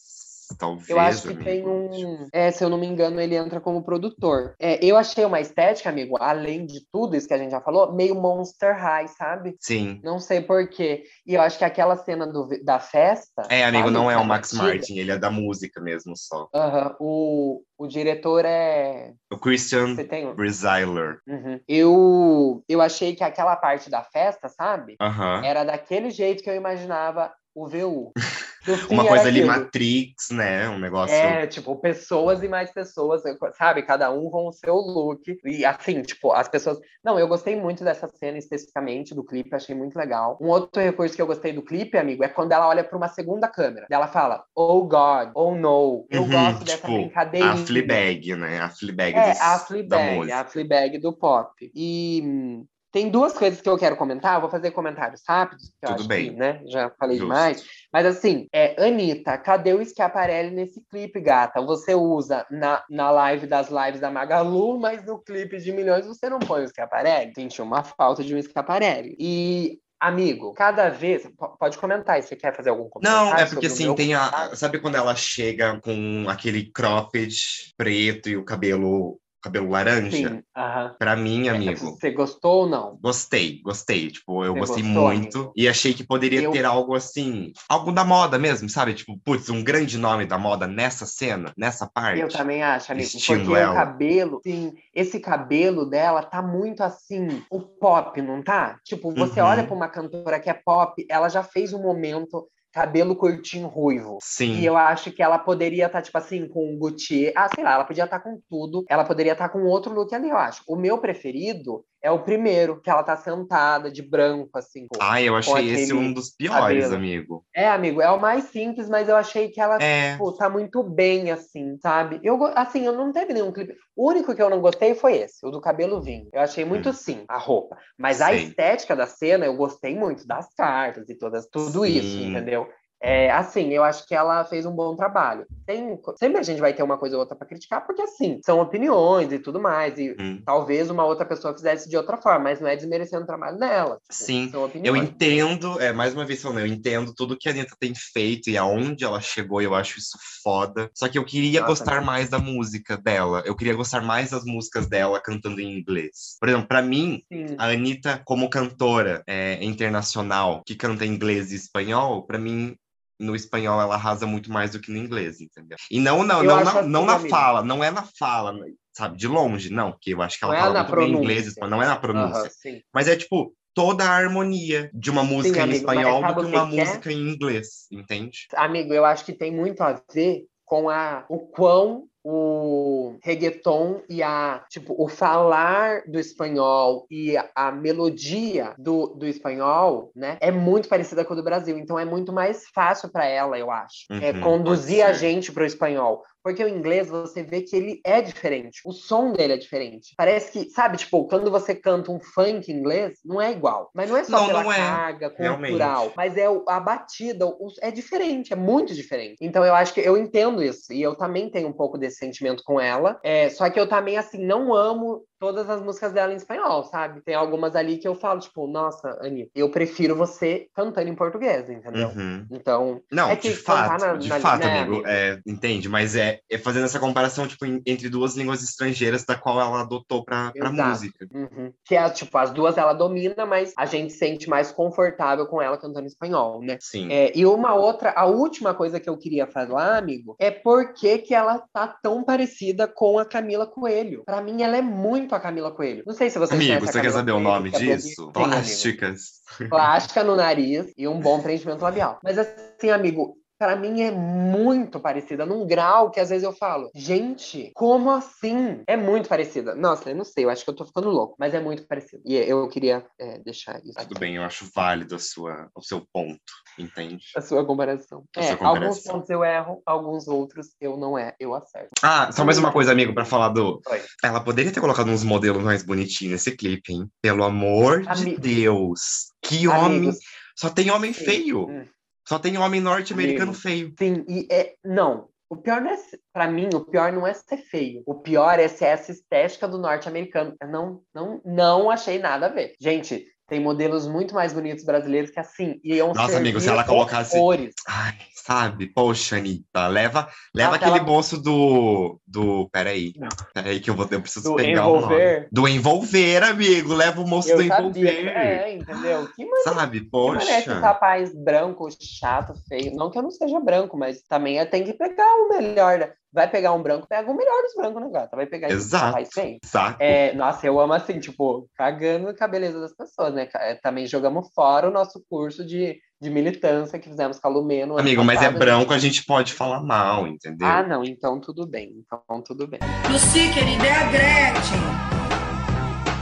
talvez. Eu acho que tem um. É, se eu não me engano, ele entra como produtor. É, eu achei uma estética, amigo, além de tudo isso que a gente já falou, meio Monster High, sabe? Sim. Não sei porquê. E eu acho que aquela cena do, da festa. É, amigo, sabe? não é o Max Martin, ele é da música mesmo só. Aham. O, o diretor é. O Christian tem... Briseiler. Uhum. Eu, eu achei que aquela parte da festa, sabe? Uhum. Era daquele jeito que eu imaginava o VU. Uma coisa ali, Matrix, né? Um negócio. É, tipo, pessoas e mais pessoas, sabe? Cada um com o seu look. E assim, tipo, as pessoas. Não, eu gostei muito dessa cena especificamente do clipe, achei muito legal. Um outro recurso que eu gostei do clipe, amigo, é quando ela olha para uma segunda câmera. Ela fala, oh God, oh no. Eu uhum, gosto dessa tipo, brincadeira. A Fleabag, né? A Fleabag é, dos, a Fleabag, a Fleabag do pop. E hum, tem duas coisas que eu quero comentar, eu vou fazer comentários rápidos, que Tudo bem. Que, né, já falei Justo. demais. Mas assim, é, Anitta, cadê o Schiaparelli nesse clipe, gata? Você usa na, na live das lives da Magalu, mas no clipe de milhões você não põe o Schiaparelli? Senti uma falta de um Schiaparelli. E Amigo, cada vez. Pode comentar aí, você quer fazer algum comentário? Não, é porque assim, tem a. Sabe quando ela chega com aquele cropped preto e o cabelo cabelo laranja. Sim, uh -huh. Pra mim, amigo. Você gostou ou não? Gostei, gostei. Tipo, eu Você gostei gostou, muito. Amigo? E achei que poderia eu... ter algo assim, algo da moda mesmo, sabe? Tipo, putz, um grande nome da moda nessa cena, nessa parte. Eu também acho, amigo. Porque ela. o cabelo, sim, esse cabelo dela tá muito assim, o pop, não tá? Tipo, você uhum. olha pra uma cantora que é pop, ela já fez um momento cabelo curtinho ruivo. Sim. E eu acho que ela poderia estar, tá, tipo assim, com o Gucci. Ah, sei lá, ela podia estar tá com tudo. Ela poderia estar tá com outro look ali, eu acho. O meu preferido é o primeiro, que ela tá sentada de branco, assim. Ah, eu achei esse um dos piores, cabelo. amigo. É, amigo, é o mais simples, mas eu achei que ela, é. tipo, tá muito bem, assim, sabe? Eu, assim, eu não teve nenhum clipe. O único que eu não gostei foi esse, o do cabelo vinho. Eu achei muito hum. sim, a roupa. Mas a estética da cena, eu gostei muito das cartas e todas, tudo Sim. isso, entendeu? É, assim, eu acho que ela fez um bom trabalho. Tem, sempre a gente vai ter uma coisa ou outra para criticar, porque assim, são opiniões e tudo mais. E hum. talvez uma outra pessoa fizesse de outra forma, mas não é desmerecendo o trabalho dela. Tipo, Sim, eu entendo, é, mais uma vez falando, eu entendo tudo que a Anitta tem feito e aonde ela chegou, eu acho isso foda. Só que eu queria Nossa, gostar mais da música dela. Eu queria gostar mais das músicas dela cantando em inglês. Por exemplo, para mim, Sim. a Anitta, como cantora é, internacional que canta em inglês e espanhol, para mim no espanhol ela arrasa muito mais do que no inglês, entendeu? E não, não, não, na, não na fala, não é na fala, sabe? De longe, não, porque eu acho que ela não é fala é muito bem inglês, não é na pronúncia. Mas é tipo, toda a harmonia de uma música sim, em amigo, espanhol do que uma que música é? em inglês, entende? Amigo, eu acho que tem muito a ver com a, o quão o reggaeton e a, tipo, o falar do espanhol e a, melodia do, do espanhol, né, é muito parecida com a do Brasil. Então é muito mais fácil para ela, eu acho, é Uhum, conduzir pode a gente pro espanhol. Porque o inglês, você vê que ele é diferente. O som dele é diferente. Parece que, sabe, tipo, quando você canta um funk em inglês, não é igual. Mas não é só Não, pela não é. carga Realmente. cultural. Mas é a batida, é diferente, é muito diferente. Então eu acho que eu entendo isso. E eu também tenho um pouco desse sentimento com ela. É, só que eu também, assim, não amo todas as músicas dela em espanhol, sabe? Tem algumas ali que eu falo, tipo, nossa, Ani, eu prefiro você cantando em português, entendeu? Uhum. Então, Não, É que de fato, cantar na- de na- fato, né, amigo, amigo? é, entende, mas é, é fazendo essa comparação, tipo, entre duas línguas estrangeiras da qual ela adotou Exato. música. Uhum. Que é, tipo, as duas ela domina, mas a gente se sente mais confortável com ela cantando espanhol, né? Sim. É, e uma outra, a última coisa que eu queria falar, amigo, é por que que ela tá tão parecida com a Camila Coelho. Pra mim, ela é muito a Camila Coelho. Não sei se você Amigo, você quer saber o Coelho, nome que é disso? Sim. Plásticas. Plástica no nariz e um bom preenchimento labial. Mas assim, amigo, pra mim é muito parecida, num grau que às vezes eu falo, gente, como assim? É muito parecida. Nossa, eu não sei, eu acho que eu tô ficando louco, mas é muito parecido. E eu queria é, deixar isso. Tudo bem, eu acho válido a sua, o seu ponto, entende? A sua comparação. A é, sua alguns comparação. pontos eu erro, alguns outros eu não é, eu acerto. Ah, só mais uma coisa, amigo, pra falar do. Oi. Ela poderia ter colocado uns modelos mais bonitinhos nesse clipe, hein? Pelo amor de Amigo. Deus. Que homem. Amigos, Só tem homem Sim. feio. Hum. Só tem homem norte-americano feio. Sim, e é. Não. O pior não é. Pra mim, o pior não é ser feio. O pior é ser essa estética do norte-americano. Não, não, não achei nada a ver. Gente, tem modelos muito mais bonitos brasileiros que assim. Iam Nossa, amigo, se ela colocasse- horrores. Ai, sabe? Poxa, Anitta, leva, leva Nossa, aquele ela- bolso do. do. Peraí. Não. Peraí, que eu, vou, eu preciso Do pegar o nome. envolver. Do envolver, amigo. Leva o moço Eu do sabia. envolver. É, entendeu? Que maneiro. Sabe? Que maneiro que Poxa. rapaz branco, chato, feio. Não que eu não seja branco, mas também é- tem que pegar o melhor. Né? Vai pegar um branco, pega o melhor dos brancos, né, gata? Vai pegar esse Exato. feio. Saco. É, nossa, eu amo assim, tipo, cagando com a beleza das pessoas, né? É, Também jogamos fora o nosso curso de, de militância que fizemos com a Lumê no ano Amigo, mas é passado, branco, né? a gente pode falar mal, entendeu? Ah, não, então tudo bem. Então tudo bem. Lucy, querida, é a Gretchen.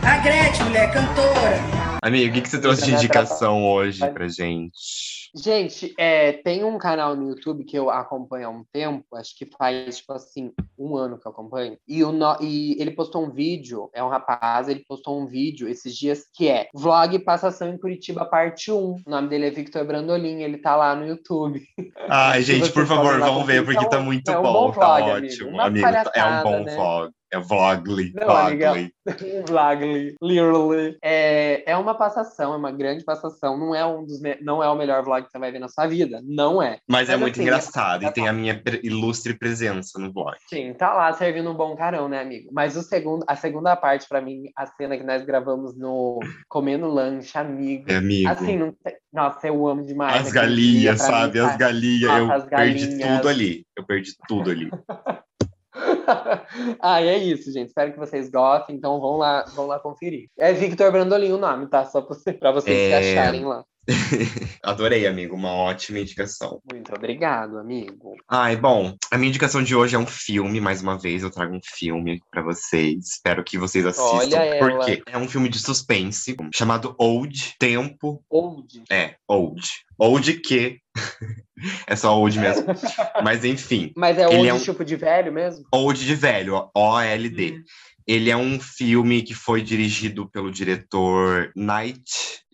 A Gretchen, mulher, cantora. Amigo, o que, que você trouxe de indicação hoje pra gente? Gente, é, tem um canal no YouTube que eu acompanho há um tempo, acho que faz, tipo assim, um ano que eu acompanho, e, o no- e ele postou um vídeo, é um rapaz, ele postou um vídeo esses dias que é Vlog Passação em Curitiba, parte 1. O nome dele é Victor Brandolin, ele tá lá no YouTube. Ai, gente, por favor, vamos ver, porque é tá muito é um bom, bom tá vlog, amigo. ótimo. Amigo, tá- é um bom né? vlog. É vlogly, Não, vlogly. Um vlog, literally. É, é uma passação, é uma grande passação. Não é, um dos não é o melhor vlog que você vai ver na sua vida. Não é. Mas é Mas muito assim, engraçado é- e tem a minha ilustre presença no vlog. Sim, tá lá servindo um bom carão, né, amigo? Mas o segundo, a segunda parte, pra mim, a cena que nós gravamos no Comendo Lanche, amigo. É amigo. Assim, não tem- nossa, eu amo demais. as galinhas, pra mim, sabe? As tá- galinhas, Nossa, eu as perdi galinhas. tudo ali. Eu perdi tudo ali. ah, é isso, gente. Espero que vocês gostem. Então vão lá, vão lá conferir. É Victor Brandolin o nome, tá? Só pra vocês se É. acharem lá. Adorei, amigo. Uma ótima indicação. Muito obrigado, amigo. Ai, bom, a minha indicação de hoje é um filme, mais uma vez, eu trago um filme pra vocês. Espero que vocês assistam, Olha ela. porque é um filme de suspense chamado Old Tempo. Old. É, Old. Old que. É só Old mesmo. Mas enfim, Mas é old é um- tipo de velho mesmo? Old de velho, O-L-D. Hum. Ele é um filme que foi dirigido pelo diretor Night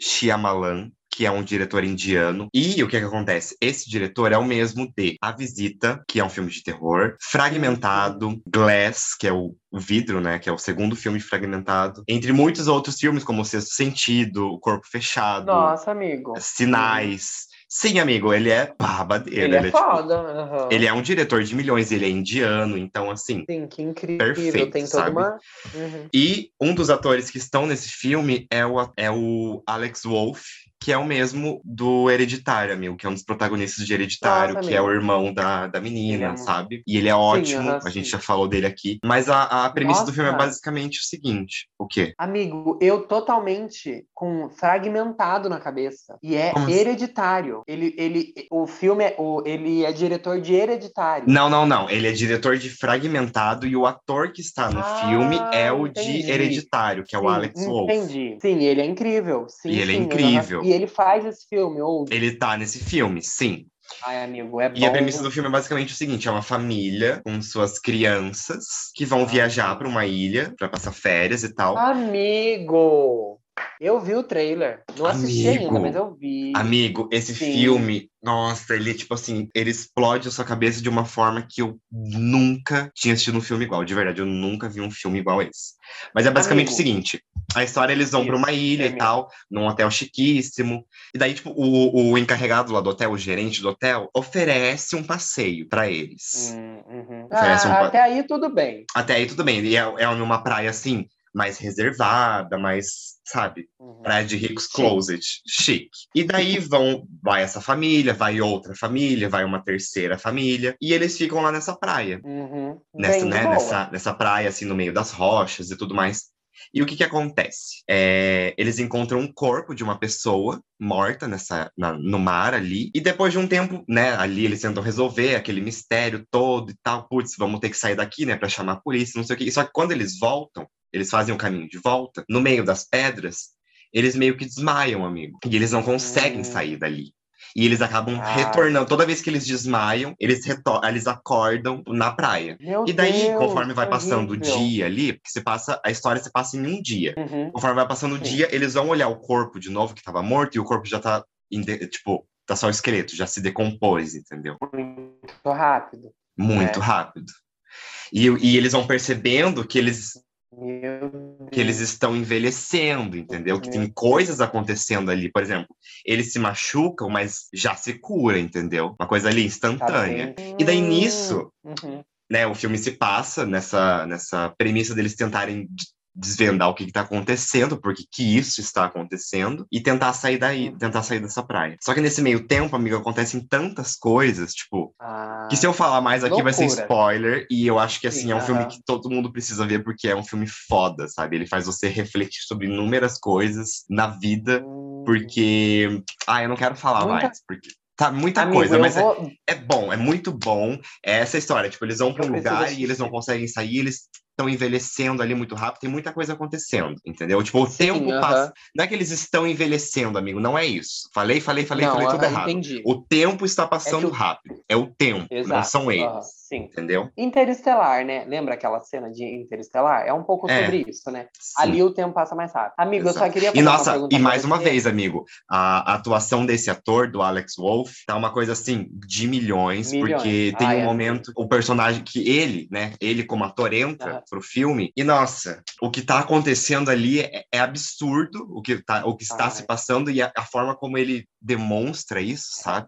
Shyamalan, que é um diretor indiano. E o que, que acontece? Esse diretor é o mesmo de A Visita, que é um filme de terror, Fragmentado, Glass, que é o, vidro, né? Que é o segundo filme Fragmentado, entre muitos outros filmes, como O Sexto Sentido, O Corpo Fechado, Nossa, amigo. Sinais. Sim, amigo, ele é babadeiro. Ele é tipo, foda. aham. ele é um diretor de milhões, ele é indiano, então assim. Sim, que incrível. Perfeito, Tem toda sabe? uma. Uhum. E um dos atores que estão nesse filme é o, é o Alex Wolff, que é o mesmo do Hereditário, amigo, que é um dos protagonistas de Hereditário, Nossa, que é o irmão da, da menina, é sabe? E ele é ótimo, aham, a gente sim. já falou dele aqui. Mas a, a premissa do filme é Nossa. basicamente o seguinte: o quê? Amigo, eu totalmente com fragmentado na cabeça. E é Como assim? hereditário. Ele, ele, o filme é, o, ele é diretor de hereditário. Não, não, não. Ele é diretor de Fragmentado e o ator que está no Ah, filme é o de entendi. Hereditário, que é o Sim, Alex Wolff. Entendi. Sim, ele é incrível. Sim, E ele é sim, incrível. aham. E ele faz esse filme, ou. Ele tá nesse filme, sim. Ai, amigo, é bom. E a premissa do filme é basicamente o seguinte: é uma família com suas crianças que vão viajar para uma ilha para passar férias e tal. Amigo! Eu vi o trailer. Não assisti Amigo. ainda, mas eu vi. Amigo, esse Sim. filme, nossa, ele tipo assim, ele explode a sua cabeça de uma forma que eu nunca tinha assistido um filme igual. De verdade, eu nunca vi um filme igual esse. Mas é basicamente Amigo. o seguinte: a história eles vão para uma ilha é e mesmo. tal, num hotel chiquíssimo. E daí, tipo, o, o encarregado lá do hotel, o gerente do hotel, oferece um passeio para eles. Hum, uhum. Ah, um pa- Até aí tudo bem. Até aí tudo bem. E é, é numa praia assim, mais reservada, mais, sabe? Uhum. Praia de ricos closet, chique. E daí vão, vai essa família, vai outra família, vai uma terceira família, e eles ficam lá nessa praia, Uhum. nessa, né, nessa, nessa praia assim no meio das rochas e tudo mais. E o que que acontece? É, eles encontram um corpo de uma pessoa morta nessa, na- no mar ali, e depois de um tempo, né, ali eles tentam resolver aquele mistério todo e tal, putz, vamos ter que sair daqui, né, para chamar a polícia, não sei o quê. Só que quando eles voltam, eles fazem o caminho de volta, no meio das pedras, eles meio que desmaiam, amigo, e eles não conseguem Hum. sair dali. E eles acabam Ah. retornando. Toda vez que eles desmaiam, eles, eles acordam na praia. Meu E daí, Deus, conforme vai passando o dia ali, porque se passa, a história se passa em um dia. Uhum. Conforme vai passando o dia, eles vão olhar o corpo de novo que tava morto e o corpo já tá, de- tipo, tá só o esqueleto, já se decompôs, entendeu? Muito rápido. Muito É. rápido. E, e eles vão percebendo que eles. Que eles estão envelhecendo, entendeu? Que tem coisas acontecendo ali. Por exemplo, eles se machucam, mas já se cura, entendeu? Uma coisa ali Tá instantânea. bem- E daí, nisso, Uhum. né, o filme se passa nessa, nessa premissa deles tentarem desvendar o que está acontecendo, porque que isso está acontecendo, e tentar sair daí, Uhum. tentar sair dessa praia. Só que nesse meio tempo, amigo, acontecem tantas coisas, tipo, Ah, que se eu falar mais aqui vai ser loucura. spoiler, e eu acho que assim, Sim, é um filme que todo mundo precisa ver, porque é um filme foda, sabe? Ele faz você refletir sobre inúmeras coisas na vida, hum. porque. Ah, eu não quero falar mais, porque. Tá, muita Amigo, coisa, mas é- vou... é bom, é muito bom. É essa história, tipo, eles vão para um lugar e eles não conseguem sair, eles estão envelhecendo ali muito rápido, tem muita coisa acontecendo, entendeu? Tipo, o Sim, tempo aham. passa. Não é que eles estão envelhecendo, amigo, não é isso. Falei, falei, falei, não, falei tudo aham, errado. entendi. O tempo está passando o- rápido. É o tempo, não Exato. são eles, aham, sim. entendeu? Interestelar, né? Lembra aquela cena de Interestelar? É um pouco É. sobre isso, né? Sim. Ali o tempo passa mais rápido. Amigo, eu só Exato. queria fazer E uma nossa, pergunta e mais uma vez, amigo, a, atuação desse ator, do Alex Wolff, tá uma coisa assim, de milhões, Milhões. porque tem Ai, um amigo. momento, o personagem que ele, né, ele como ator entra. Pro filme, e nossa, o que tá acontecendo ali é, é absurdo, o que, tá, o que está Ai. se passando e a, a forma como ele demonstra isso, sabe?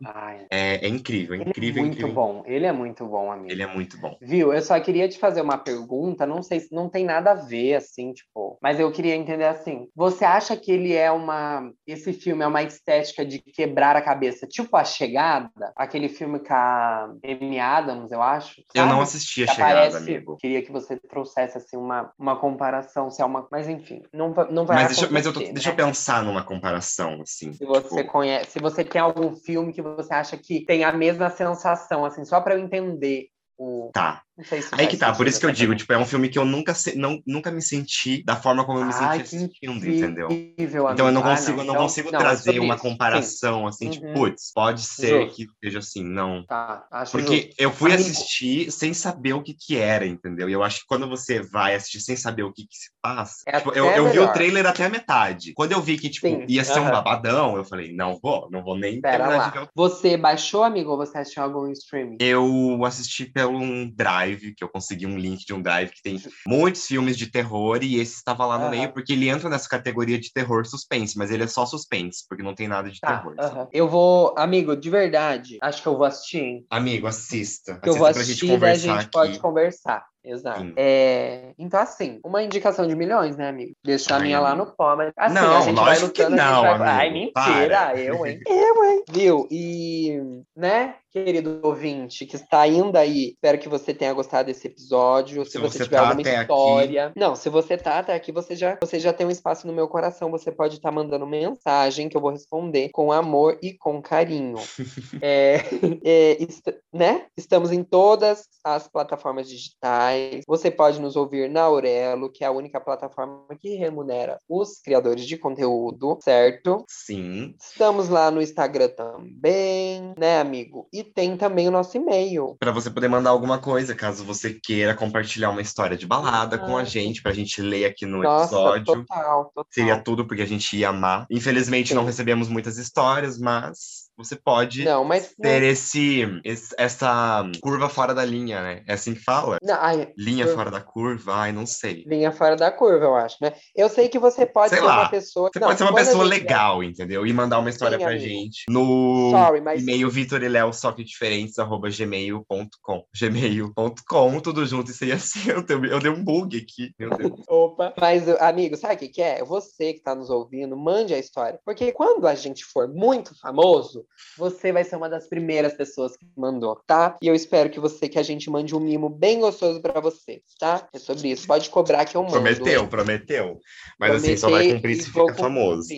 É, é incrível, ele incrível, é muito incrível. bom. Ele é muito bom, amigo. Ele é muito bom. Viu? Eu só queria te fazer uma pergunta, não sei se não tem nada a ver, assim, tipo, mas eu queria entender assim. Você acha que ele é uma. Esse filme é uma estética de quebrar a cabeça, tipo A Chegada? Aquele filme com a Amy Adams, eu acho. Eu não sabe? assisti a Que chegada, aparece- amigo. Queria que você trouxesse assim uma, uma comparação, se é uma, mas enfim, não, não vai Mas, deixa, mas eu tô- acontecer, deixa eu né? pensar numa comparação, assim. Se você tipo, conhece, se você tem algum filme que você acha que tem a mesma sensação, assim, só para eu entender o, Tá. Não se Aí que tá, por isso que eu digo, tipo, é um filme que eu nunca, se- não, nunca me senti da forma como eu me Ai, senti que assistindo, entendeu? incrível, Então eu não. Ah, consigo, eu não então- consigo não, é trazer sobre uma isso, sim. comparação assim, tipo, Uhum. putz, pode ser Justo. que seja assim, não. Tá, acho Porque justo. eu fui Amigo. assistir sem saber o que que era, entendeu? E eu acho que quando você vai assistir sem saber o que que se passa, É tipo, eu, eu vi o trailer até a metade. Quando eu vi que, tipo, Sim, ia ser um babadão, eu falei, não vou, não vou nem Pera terminar de ver lá. Você baixou, amigo, ou você assistiu algum streaming? Eu assisti pelo um drive, que eu consegui um link de um drive que tem muitos filmes de terror e esse estava lá no Aham. meio, porque ele entra nessa categoria de terror suspense, mas ele é só suspense, porque não tem nada de Tá, terror. aham. Eu vou, amigo, de verdade, acho que eu vou assistir, hein? Amigo, assista. Que eu assista vou pra gente assistir daí a conversar gente pode aqui. conversar. Exato. É, então, assim, uma indicação de milhões, né, amigo? Deixar a minha lá no pó, mas assim, Não, a gente vai lutando, não, vai... amigo. Ai, mentira, Para. eu, hein? Eu, hein? Viu? E, né, querido ouvinte, que está ainda aí, espero que você tenha gostado desse episódio. Se, Se você, você tiver tá alguma até aqui- história. Não, se você tá até aqui, você já, você já tem um espaço no meu coração. Você pode estar mandando mensagem que eu vou responder com amor e com carinho. É, é, est- né? Estamos em todas as plataformas digitais. Você pode nos ouvir na Aurelo, que é a única plataforma que remunera os criadores de conteúdo, certo? Sim. Estamos lá no Instagram também, né, amigo? E tem também o nosso e-mail. Pra você poder mandar alguma coisa, caso você queira compartilhar uma história de balada com a Exato. gente, pra gente ler aqui no Nossa, episódio. total, total. Seria tudo porque a gente ia amar. Infelizmente não Sim. recebemos muitas histórias, mas você pode Não, mas. ter esse, esse- essa curva fora da linha, né? É assim que fala? Não, ai, Linha fora da curva? Ai, não sei. linha fora da curva, eu acho, né? Eu sei que você pode Sei ser lá. uma pessoa. Você Não, pode ser uma pessoa gente- legal, entendeu? E mandar uma história Sim, pra amigo. gente no Sorry, mas. e-mail Vitor e só que diferentes, arroba gmail.com. Gmail.com, tudo junto, isso aí assim. Eu, dei- eu dei um bug aqui, meu Deus. Opa. Mas, amigo, sabe o que, que é? Você que está nos ouvindo, mande a história. Porque quando a gente for muito famoso, você vai ser uma das primeiras pessoas que mandou, tá? E eu espero que você, que a gente mande um mimo bem gostoso pra você, tá? É sobre isso. Pode cobrar que eu mando. Prometeu, prometeu. Mas assim, só vai cumprir se fica famoso.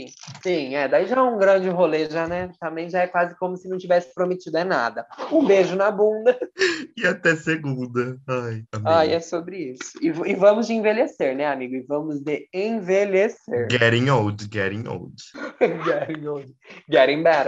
Sim, é. Daí já é um grande rolê, já, né? Também já é quase como se não tivesse prometido é nada. Um beijo na bunda. E até segunda. Ai. Ai, é sobre isso. E, e vamos de envelhecer, né, amigo? E vamos de envelhecer. Getting old, getting old. getting old. Getting better.